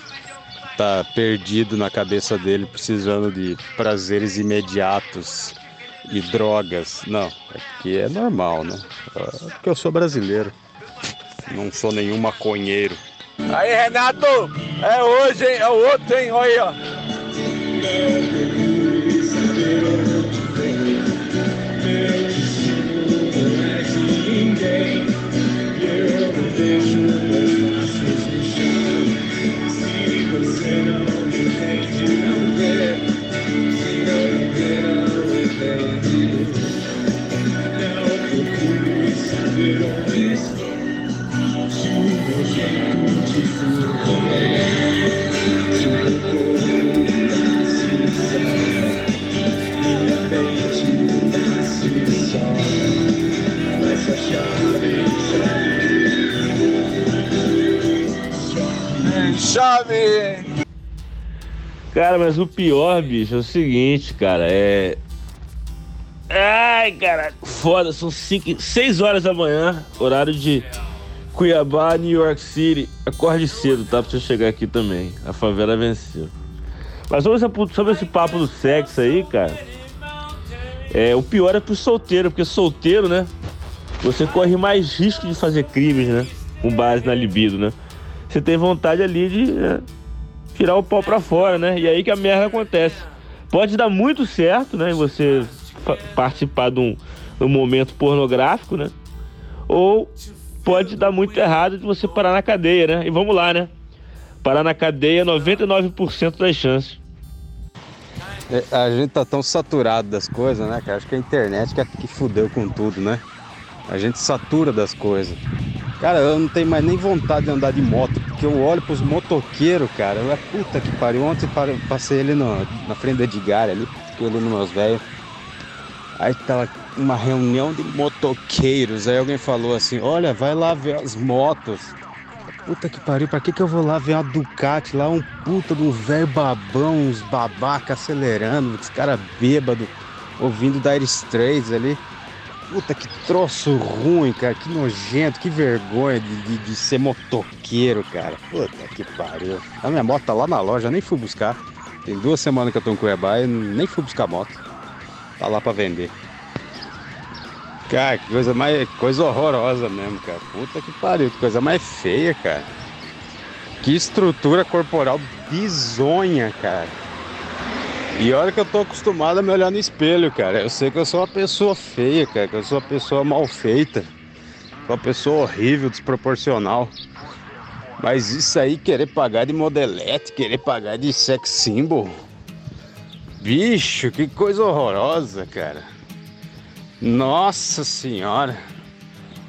tá perdido na cabeça dele precisando de prazeres imediatos e drogas. Não, é porque é normal, né? É porque eu sou brasileiro. Não sou nenhum maconheiro. Aí, Renato, é hoje, hein? É o outro, hein? Olha aí, ó. Chave! Cara, mas o pior, bicho, é o seguinte, cara, é. Ai, cara, foda, são 6 horas da manhã, horário de Cuiabá, New York City. Acorde cedo, tá? Pra você chegar aqui também. A favela venceu. Mas sobre esse, sobre esse papo do sexo aí, cara. É, o pior é pro solteiro, porque solteiro, né? Você corre mais risco de fazer crimes, né? Com base na libido, né? Você tem vontade ali de né, tirar o pau pra fora, né? E aí que a merda acontece. Pode dar muito certo, né? Você participar de um, um momento pornográfico, né? Ou pode dar muito errado de você parar na cadeia, né? E vamos lá, né? Parar na cadeia 99% das chances. É, A gente tá tão saturado das coisas, né, cara? Acho que a internet que, é que fudeu com tudo, né? A gente satura das coisas. Cara, eu não tenho mais nem vontade de andar de moto, porque eu olho pros motoqueiros, cara. Eu, puta que pariu. Ontem passei ele no- na frente do Edgar ali, fiquei nos meus velhos. Aí tava uma reunião de motoqueiros. Aí alguém falou assim: Olha, vai lá ver as motos. Puta que pariu, pra que, que eu vou lá ver uma Ducati lá, um puta de um velho babão, uns babaca acelerando, os caras bêbados, ouvindo Dire Straits ali. Puta que troço ruim, cara, que nojento, que vergonha de, de, de ser motoqueiro, cara. Puta que pariu. A minha moto tá lá na loja, nem fui buscar. Tem duas semanas que eu tô em Cuiabá e nem fui buscar moto. Tá lá pra vender. Cara, que coisa mais. coisa horrorosa mesmo, cara. Puta que pariu, que coisa mais feia, cara. Que estrutura corporal bizonha, cara. E olha que eu tô acostumado a me olhar no espelho, cara. Eu sei que eu sou uma pessoa feia, cara, que eu sou uma pessoa mal feita. Uma pessoa horrível, desproporcional. Mas isso aí, querer pagar de modelete, querer pagar de sex symbol. Bicho, que coisa horrorosa, cara. Nossa senhora.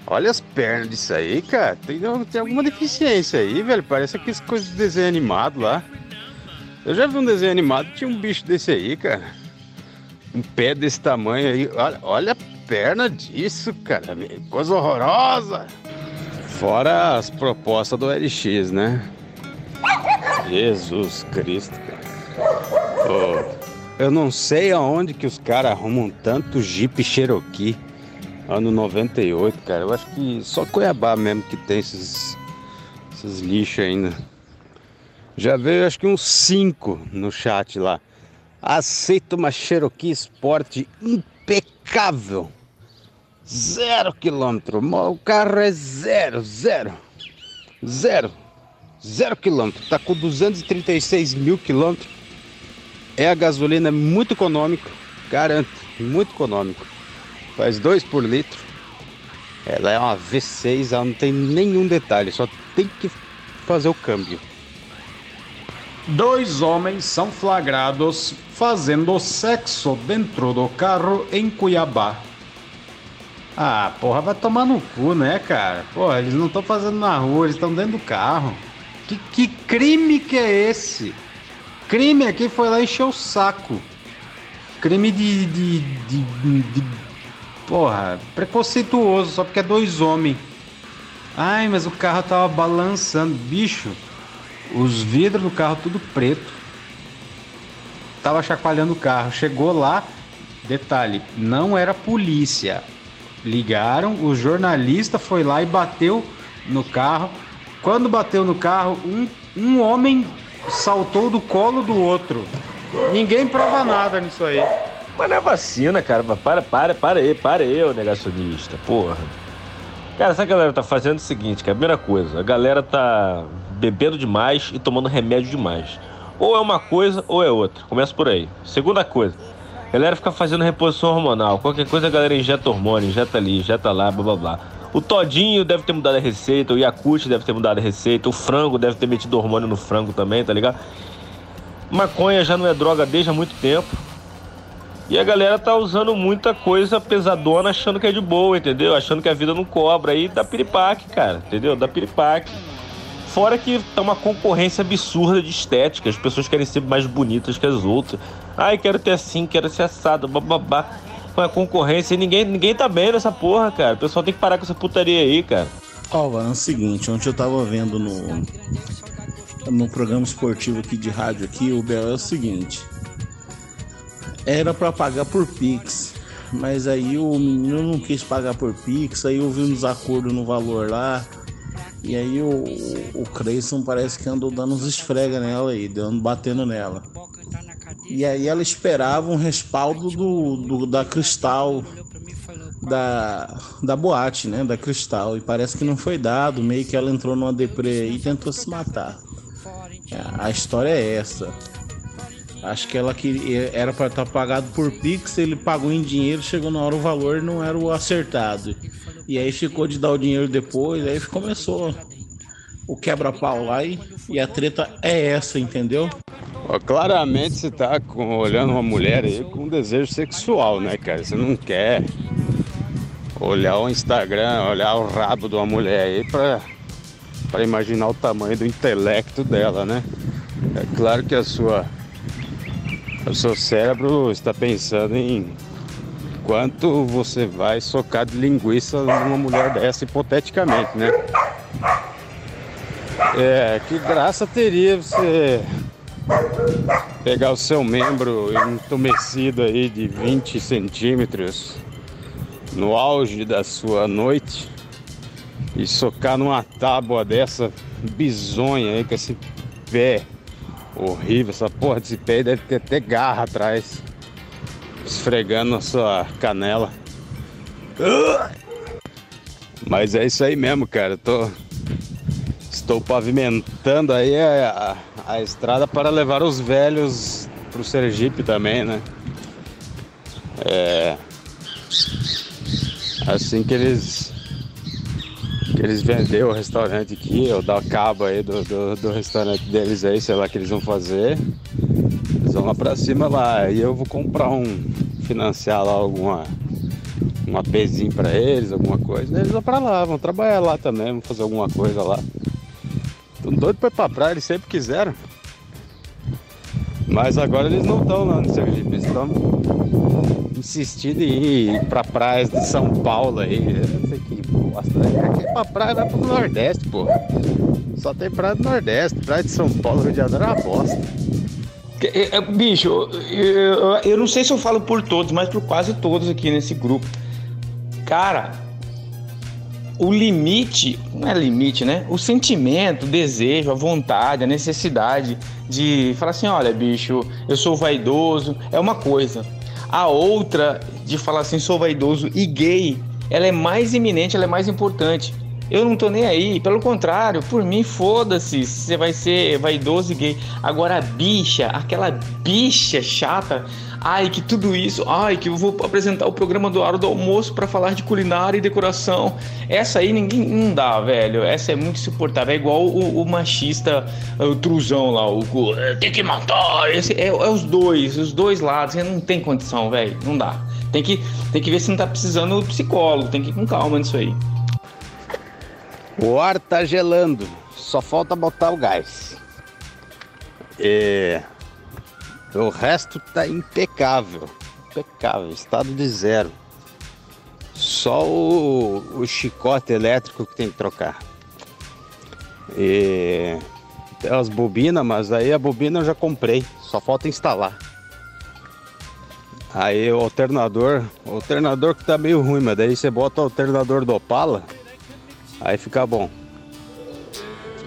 Olha as pernas disso aí, cara. Tem, tem alguma deficiência aí, velho. Parece aquelas coisas de desenho animado lá. Eu já vi um desenho animado tinha um bicho desse aí, cara. Um pé desse tamanho aí. Olha, olha a perna disso, cara. Coisa horrorosa. Fora as propostas do LX, né? Jesus Cristo, cara. Ô, eu não sei aonde que os caras arrumam tanto Jeep Cherokee. Ano 98, cara. Eu acho que só Cuiabá mesmo que tem esses, esses lixos ainda. Já veio acho que uns 5 no chat lá. Aceita uma Cherokee Sport impecável. Zero quilômetro. O carro é zero, zero. Zero. Zero quilômetro. Tá com 236 mil quilômetros. É a gasolina muito econômico. Garanto, muito econômico. Faz 2 por litro. Ela é uma V6, ela não tem nenhum detalhe, só tem que fazer o câmbio. Dois homens são flagrados fazendo sexo dentro do carro em Cuiabá. Ah, porra, vai tomar no cu, né, cara? Porra, eles não estão fazendo na rua, eles estão dentro do carro. Que, que crime que é esse? Crime aqui foi lá encher o saco. Crime de, de, de, de Porra, preconceituoso, só porque é dois homens. Ai, mas o carro tava balançando. Bicho, os vidros do carro tudo preto. Tava chacoalhando o carro. Chegou lá, detalhe, não era polícia. Ligaram, o jornalista foi lá e bateu no carro. Quando bateu no carro, um, um homem saltou do colo do outro. Ninguém prova nada nisso aí. Mas não é vacina, cara. Para, para, para aí, para aí, ô negacionista. Porra. Cara, sabe o que a galera tá fazendo? É o seguinte, que a primeira coisa. A galera tá bebendo demais e tomando remédio demais. Ou é uma coisa ou é outra. Começa por aí. Segunda coisa. A galera fica fazendo reposição hormonal. Qualquer coisa a galera injeta hormônio, injeta ali, injeta lá, blá blá blá. O Todinho deve ter mudado a receita, o Yakut deve ter mudado a receita, o frango deve ter metido hormônio no frango também, tá ligado? Maconha já não é droga desde há muito tempo. E a galera tá usando muita coisa pesadona achando que é de boa, entendeu? Achando que a vida não cobra. Aí dá piripaque, cara, entendeu? Dá piripaque. Fora que tá uma concorrência absurda de estética. As pessoas querem ser mais bonitas que as outras. Ai, quero ter assim, quero ser assado, bababá. Com a concorrência e ninguém, ninguém tá bem nessa porra, cara. O pessoal tem que parar com essa putaria aí, cara. Oh, é o seguinte, ontem eu tava vendo no, no programa esportivo aqui de rádio aqui, o Bel é o seguinte. Era para pagar por Pix, mas aí o menino não quis pagar por Pix, aí houve um desacordo no valor lá. E aí o, o Creyson parece que andou dando uns esfrega nela aí, dando, batendo nela. E aí ela esperava um respaldo do, do da Cristal, da, da boate, né? Da Cristal. E parece que não foi dado, meio que ela entrou numa deprê e tentou se matar. A história é essa. Acho que ela queria, era para estar pagado por Pix, ele pagou em dinheiro, chegou na hora o valor não era o acertado. E aí ficou de dar o dinheiro depois, aí começou o quebra-pau lá e, e a treta é essa, entendeu? Ó, claramente você tá com- olhando uma mulher aí com desejo sexual, né, cara? Você não quer olhar o Instagram, olhar o rabo de uma mulher aí pra, pra imaginar o tamanho do intelecto dela, né? É claro que a sua, o seu cérebro está pensando em quanto você vai socar de linguiça numa mulher dessa, hipoteticamente, né? É, que graça teria você pegar o seu membro entumecido aí de 20 centímetros no auge da sua noite e socar numa tábua dessa bizonha aí com esse pé horrível, essa porra desse pé deve ter até garra atrás, esfregando na sua canela. Mas é isso aí mesmo, cara. Tô Estou pavimentando aí a, a, a estrada para levar os velhos pro Sergipe também, né? É. Assim que eles. Que eles venderam o restaurante aqui, ou dar cabo aí do, do, do restaurante deles aí, sei lá que eles vão fazer. Lá pra cima lá. E eu vou comprar um. financiar lá alguma. Um APzinho pra eles, alguma coisa. Eles vão pra lá, vão trabalhar lá também, vão fazer alguma coisa lá. Tô doido pra ir pra praia, eles sempre quiseram. Mas agora eles não estão lá no Sergipe, eles estão insistindo em ir pra praias de São Paulo aí. Eu não sei que bosta. Aqui é pra praia lá pro Nordeste, pô. Só tem praia do Nordeste, praia de São Paulo, Rio de Janeiro é uma bosta. É, é, Bicho, eu, eu não sei se eu falo por todos, mas por quase todos aqui nesse grupo. Cara, o limite, não é limite, né? O sentimento, o desejo, a vontade, a necessidade de falar assim: olha, bicho, eu sou vaidoso, é uma coisa. A outra de falar assim, sou vaidoso e gay, ela é mais iminente, ela é mais importante. Eu não tô nem aí, pelo contrário, por mim, foda-se se você vai ser vaidoso gay. Agora, a bicha, aquela bicha chata, ai, que tudo isso, ai, que eu vou apresentar o programa do Hora do Almoço para falar de culinária e decoração. Essa aí ninguém não dá, velho. Essa é muito insuportável. É igual o, o machista, o truzão lá, o, "É, tem que matar. Esse, é, é os dois, os dois lados. Não tem condição, velho. Não dá. Tem que, tem que ver se não tá precisando de psicólogo. Tem que ir com calma nisso aí. O ar tá gelando, só falta botar o gás. É... O resto tá impecável, impecável, estado de zero. Só o, o chicote elétrico que tem que trocar. E tem as bobinas, mas aí a bobina eu já comprei, só falta instalar. Aí o alternador, o alternador que tá meio ruim, mas daí você bota o alternador do Opala, aí fica bom.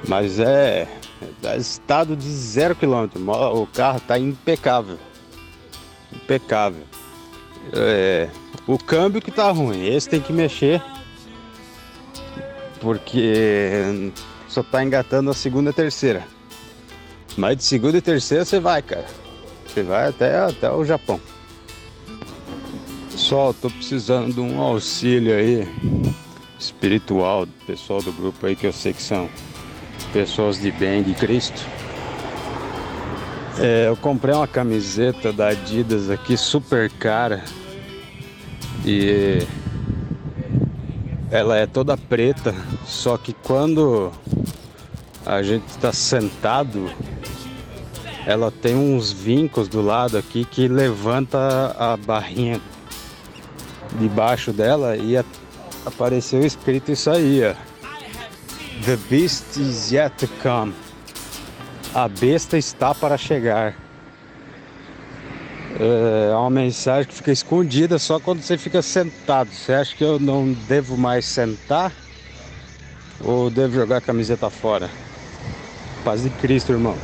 Mas é, é estado de zero quilômetro. O carro tá impecável. Impecável. É, o câmbio que tá ruim, esse tem que mexer. Porque só tá engatando a segunda e a terceira. Mas de segunda e terceira você vai, cara. Você vai até, até o Japão. Pessoal, tô precisando de um auxílio aí espiritual do pessoal do grupo aí que eu sei que são pessoas de bem de Cristo. É, eu comprei uma camiseta da Adidas aqui super cara e ela é toda preta, só que quando a gente está sentado, ela tem uns vincos do lado aqui que levanta a barrinha debaixo dela e a- apareceu escrito isso aí, ó. The beast is yet to come. A besta está para chegar. É uma mensagem que fica escondida só quando você fica sentado. Você acha que eu não devo mais sentar? Ou devo jogar a camiseta fora? Paz de Cristo, irmão.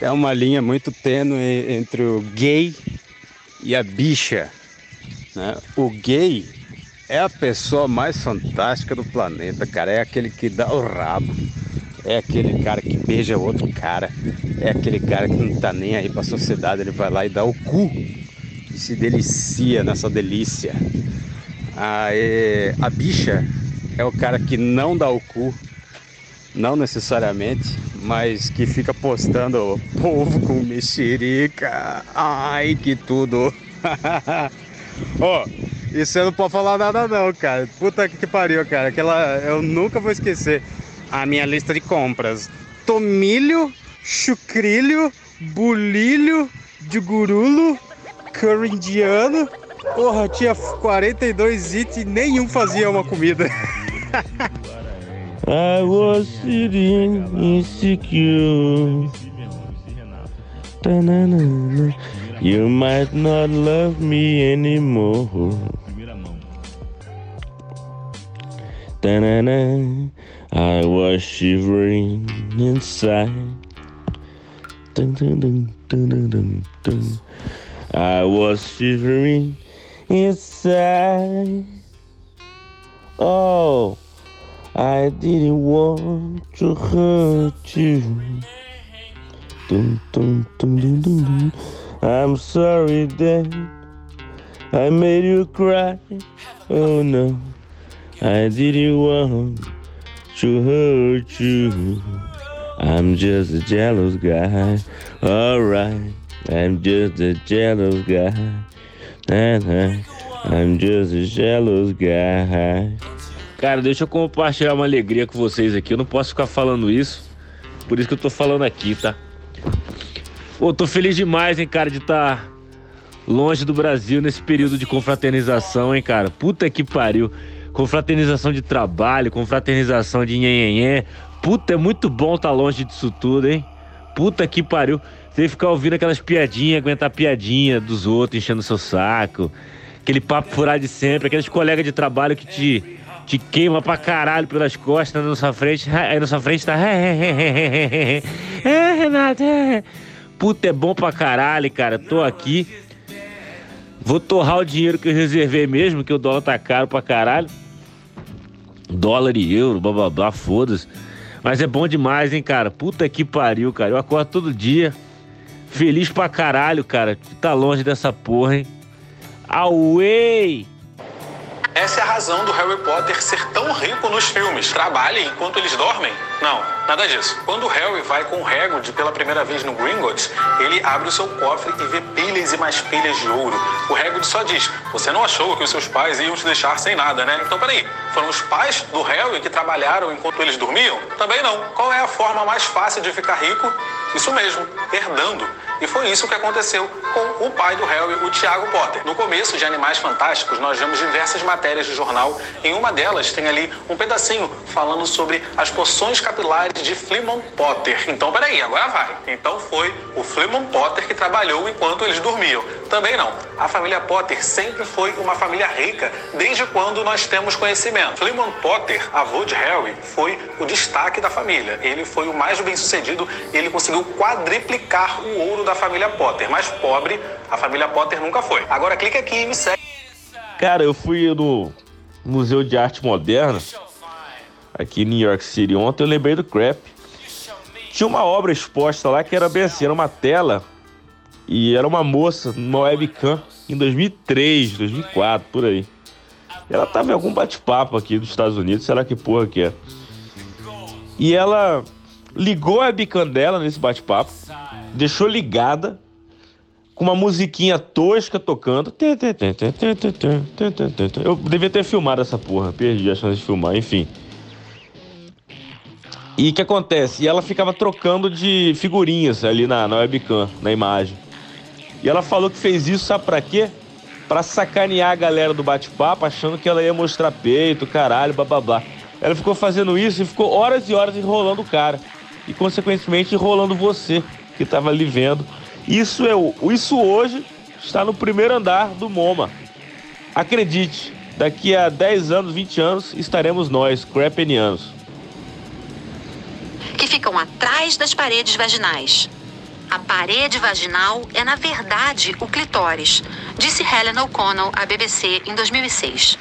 É uma linha muito tênue entre o gay e a bicha. né? O gay é a pessoa mais fantástica do planeta, cara. É aquele que dá o rabo. É aquele cara que beija outro cara. É aquele cara que não tá nem aí pra sociedade. Ele vai lá e dá o cu. E se delicia nessa delícia. Aí, a bicha é o cara que não dá o cu. Não necessariamente, mas que fica postando povo com mexerica. Ai, que tudo. Ó, oh, isso eu não pode falar nada não, cara. Puta que pariu, cara. Aquela eu nunca vou esquecer a minha lista de compras. Tomilho, chucrilho, bulilho, de gurulo, curry indiano. Porra, tinha 42 itens e nenhum fazia uma comida. I was sitting insecure. You might not love me anymore. Ta-na-na. I was shivering inside. Dun, dun, dun, dun, dun, dun, dun. I was shivering inside. Oh, I didn't want to hurt you. Dun, dun, dun, dun, dun, dun. I'm sorry that I made you cry. Oh no, I didn't want to hurt you. I'm just a jealous guy. Alright, I'm just a jealous guy. I'm just a jealous guy. Cara, deixa eu compartilhar uma alegria com vocês aqui. Eu não posso ficar falando isso. Por isso que eu tô falando aqui, tá? Pô, tô feliz demais, hein, cara, de estar tá longe do Brasil nesse período de confraternização, hein, cara. Puta que pariu. Confraternização de trabalho, confraternização de nhenhenhé. Puta, é muito bom tá longe disso tudo, hein? Puta que pariu. Você ficar ouvindo aquelas piadinhas, aguentar piadinha dos outros, enchendo seu saco. Aquele papo furado de sempre, aqueles colegas de trabalho que te te queima pra caralho pelas costas na sua frente. Aí na sua frente tá. É, Renato. É. Puta, é bom pra caralho, cara. Tô aqui. Vou torrar o dinheiro que eu reservei mesmo, que o dólar tá caro pra caralho. Dólar e euro, blá blá blá, foda-se. Mas é bom demais, hein, cara. Puta que pariu, cara. Eu acordo todo dia. Feliz pra caralho, cara. Tá longe dessa porra, hein. Away! Essa é a razão do Harry Potter ser tão rico nos filmes. Trabalhe enquanto eles dormem? Não, nada disso. Quando Harry vai com o Hagrid pela primeira vez no Gringotts, ele abre o seu cofre e vê pilhas e mais pilhas de ouro. O Hagrid só diz, você não achou que os seus pais iam te deixar sem nada, né? Então peraí, foram os pais do Harry que trabalharam enquanto eles dormiam? Também não. Qual é a forma mais fácil de ficar rico? Isso mesmo, herdando. E foi isso que aconteceu com o pai do Harry, o Tiago Potter. No começo de Animais Fantásticos, nós vemos diversas matérias de jornal. Em uma delas tem ali um pedacinho falando sobre as poções capilares de Flemon Potter. Então, peraí, agora vai. Então foi o Flemon Potter que trabalhou enquanto eles dormiam. Também não. A família Potter sempre foi uma família rica desde quando nós temos conhecimento. Flemon Potter, avô de Harry, foi o destaque da família. Ele foi o mais bem sucedido e ele conseguiu quadriplicar o ouro da família Potter. Mais pobre, a família Potter nunca foi. Agora clica aqui e me segue. Cara, eu fui no Museu de Arte Moderna aqui em New York City ontem, eu lembrei do Crap. Tinha uma obra exposta lá que era bem assim, era uma tela e era uma moça numa webcam em 2003, 2004, por aí. Ela tava em algum bate-papo aqui dos Estados Unidos, será que porra que é? E ela ligou a webcam dela nesse bate-papo, deixou ligada, com uma musiquinha tosca tocando. Eu devia ter filmado essa porra, perdi a chance de filmar, enfim. E o que acontece? E ela ficava trocando de figurinhas ali na, na webcam, na imagem. E ela falou que fez isso, sabe pra quê? Pra sacanear a galera do bate-papo, achando que ela ia mostrar peito, caralho, blá. Ela ficou fazendo isso e ficou horas e horas enrolando o cara. E, consequentemente, enrolando você, que tava ali vendo. Isso, é, isso hoje está no primeiro andar do MoMA. Acredite, daqui a 10 anos, 20 anos, estaremos nós, crapenianos que ficam atrás das paredes vaginais. A parede vaginal é, na verdade, o clitóris, disse Helen O'Connell à BBC em 2006.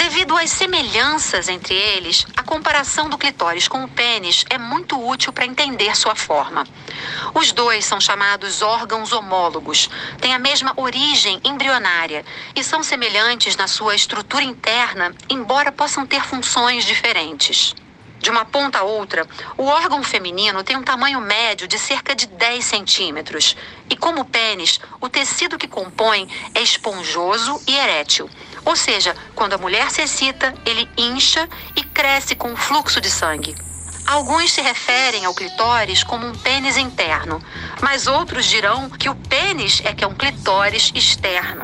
Devido às semelhanças entre eles, a comparação do clitóris com o pênis é muito útil para entender sua forma. Os dois são chamados órgãos homólogos, têm a mesma origem embrionária e são semelhantes na sua estrutura interna, embora possam ter funções diferentes. De uma ponta a outra, o órgão feminino tem um tamanho médio de cerca de 10 centímetros. E como o pênis, o tecido que compõe é esponjoso e erétil. Ou seja, quando a mulher se excita, ele incha e cresce com o fluxo de sangue. Alguns se referem ao clitóris como um pênis interno, mas outros dirão que o pênis é que é um clitóris externo.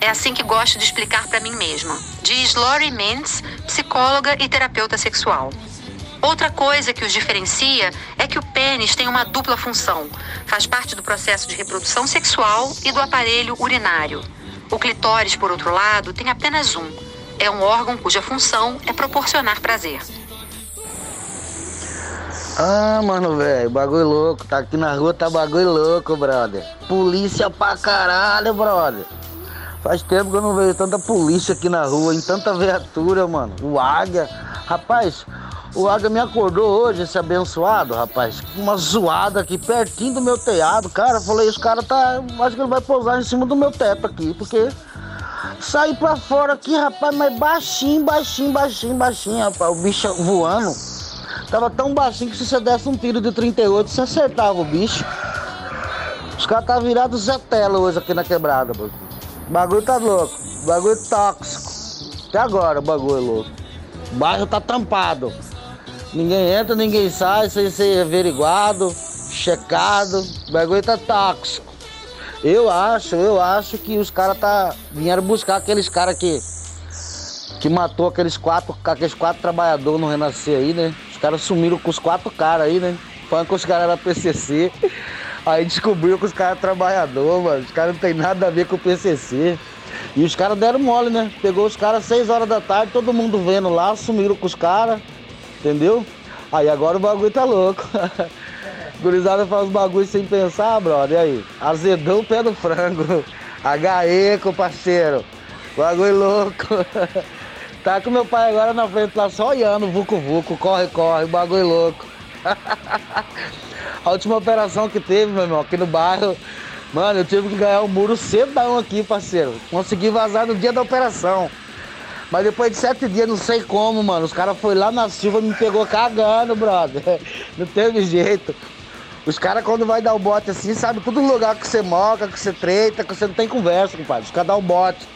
É assim que gosto de explicar para mim mesma, diz Lori Mintz, psicóloga e terapeuta sexual. Outra coisa que os diferencia é que o pênis tem uma dupla função. Faz parte do processo de reprodução sexual e do aparelho urinário. O clitóris, por outro lado, tem apenas um. É um órgão cuja função é proporcionar prazer. Ah, mano, velho, bagulho louco. Tá aqui na rua, tá bagulho louco, brother. Polícia pra caralho, brother. Faz tempo que eu não vejo tanta polícia aqui na rua, em tanta viatura, mano. O Águia. Rapaz, o Águia me acordou hoje, esse abençoado, rapaz. Uma zoada aqui pertinho do meu telhado. Cara, falei, esse cara tá. Acho que ele vai pousar em cima do meu teto aqui, porque. Saí pra fora aqui, rapaz, mas baixinho, baixinho, baixinho, baixinho, rapaz. O bicho voando. Tava tão baixinho que se você desse um tiro de 38, você acertava o bicho. Os caras tá virados Zé Tela hoje aqui na quebrada, mano. O bagulho tá louco. O bagulho tóxico. Até agora o bagulho é louco. O bairro tá tampado. Ninguém entra, ninguém sai sem ser averiguado, checado. O bagulho tá tóxico. Eu acho, eu acho que os caras tá vieram buscar aqueles caras que que matou aqueles quatro, aqueles quatro trabalhadores no Renascer aí, né? Os caras sumiram com os quatro caras aí, né? Falando que os caras eram PCC. Aí descobriu que os caras trabalhador, mano. Os caras não tem nada a ver com o PCC. E os caras deram mole, né? Pegou os caras seis horas da tarde, todo mundo vendo lá, sumiram com os caras, entendeu? Aí agora o bagulho tá louco. Gurizada faz os bagulhos sem pensar, brother. E aí? Azedou o pé do frango. H.E. parceiro. Bagulho louco. Tá com meu pai agora na frente lá só olhando, vucu vucu, corre, corre, bagulho louco. A última operação que teve, meu irmão, aqui no bairro, mano, eu tive que ganhar um muro cedão aqui, parceiro. Consegui vazar no dia da operação. Mas depois de sete dias, não sei como, mano, os caras foram lá na Silva e me pegou cagando, brother. Não teve jeito. Os caras, quando vai dar o bote assim, sabe todo lugar que você moca, que você treita, que você não tem conversa, compadre. Os caras dão o bote.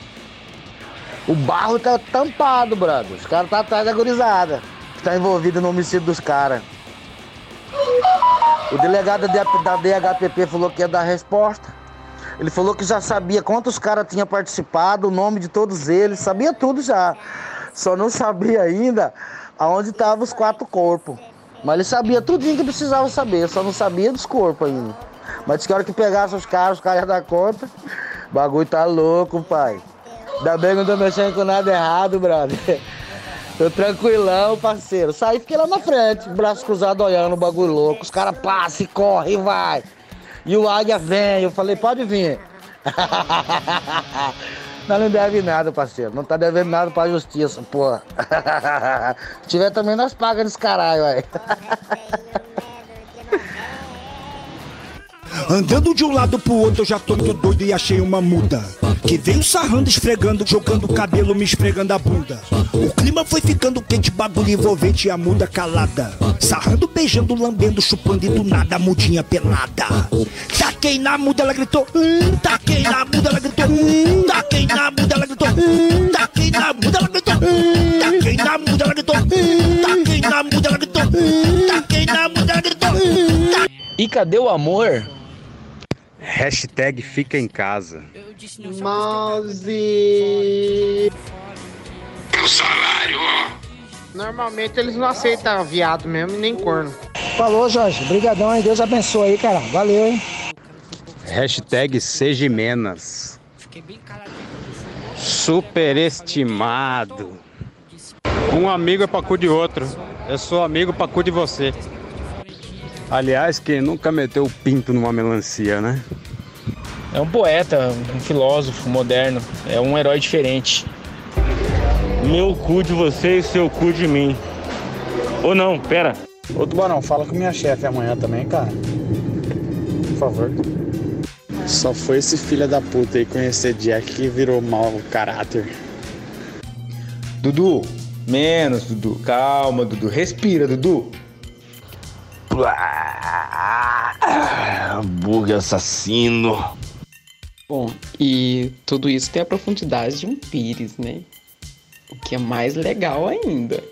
O barro tá tampado, brother. Os caras tá atrás da gurizada. Que tá envolvido no homicídio dos caras. O delegado da DHPP falou que ia dar resposta. Ele falou que já sabia quantos caras tinham participado, o nome de todos eles, sabia tudo já. Só não sabia ainda aonde estavam os quatro corpos. Mas ele sabia tudinho que precisava saber, só não sabia dos corpos ainda. Mas disse que a hora que pegasse os caras, os caras iam dar conta. O bagulho tá louco, pai. Ainda bem que não tô mexendo com nada errado, brother. Tô tranquilão, parceiro. Saí fiquei lá na frente, braço cruzado olhando o bagulho louco. Os caras passam e correm e vai. E o águia vem. Eu falei, pode vir. Nós não deve nada, parceiro. Não tá devendo nada pra justiça, porra. Se tiver também, nós pagamos esse caralho, aí. Andando de um lado pro outro, eu já tô muito doido e achei uma muda. Que veio sarrando, esfregando, jogando o cabelo, me esfregando a bunda. O clima foi ficando quente, bagulho envolvente e a muda calada. Sarrando, beijando, lambendo, chupando e do nada a mudinha pelada. Taquei na muda, ela gritou. Hum, taquei na muda, ela gritou. Hum, taquei na muda, ela gritou. Hum, taquei na muda, ela gritou. Hum, taquei na muda, ela gritou. Hum, taquei na muda, ela gritou. Hum, taquei na muda, ela gritou. E cadê o amor? Hashtag fica em casa. Mouse. Salário, ó. Normalmente eles não aceitam viado mesmo e nem corno. Falou, Jorge. Obrigadão aí. Deus abençoe aí, cara. Valeu, hein? Hashtag seja menos. Superestimado. Um amigo é pra cu de outro. Eu sou amigo pra cu de você. Aliás, quem nunca meteu o pinto numa melancia, né? É um poeta, um filósofo moderno, é um herói diferente. Meu cu de você e seu cu de mim. Ou não, pera. Ô Tubarão, fala com minha chefe amanhã também, cara. Por favor. Só foi esse filho da puta aí conhecer Jack que virou mau caráter. Dudu, Menos, Dudu. Calma, Dudu. Respira, Dudu. Hambúrguer assassino. Bom, e tudo isso tem a profundidade de um pires, né? O que é mais legal ainda.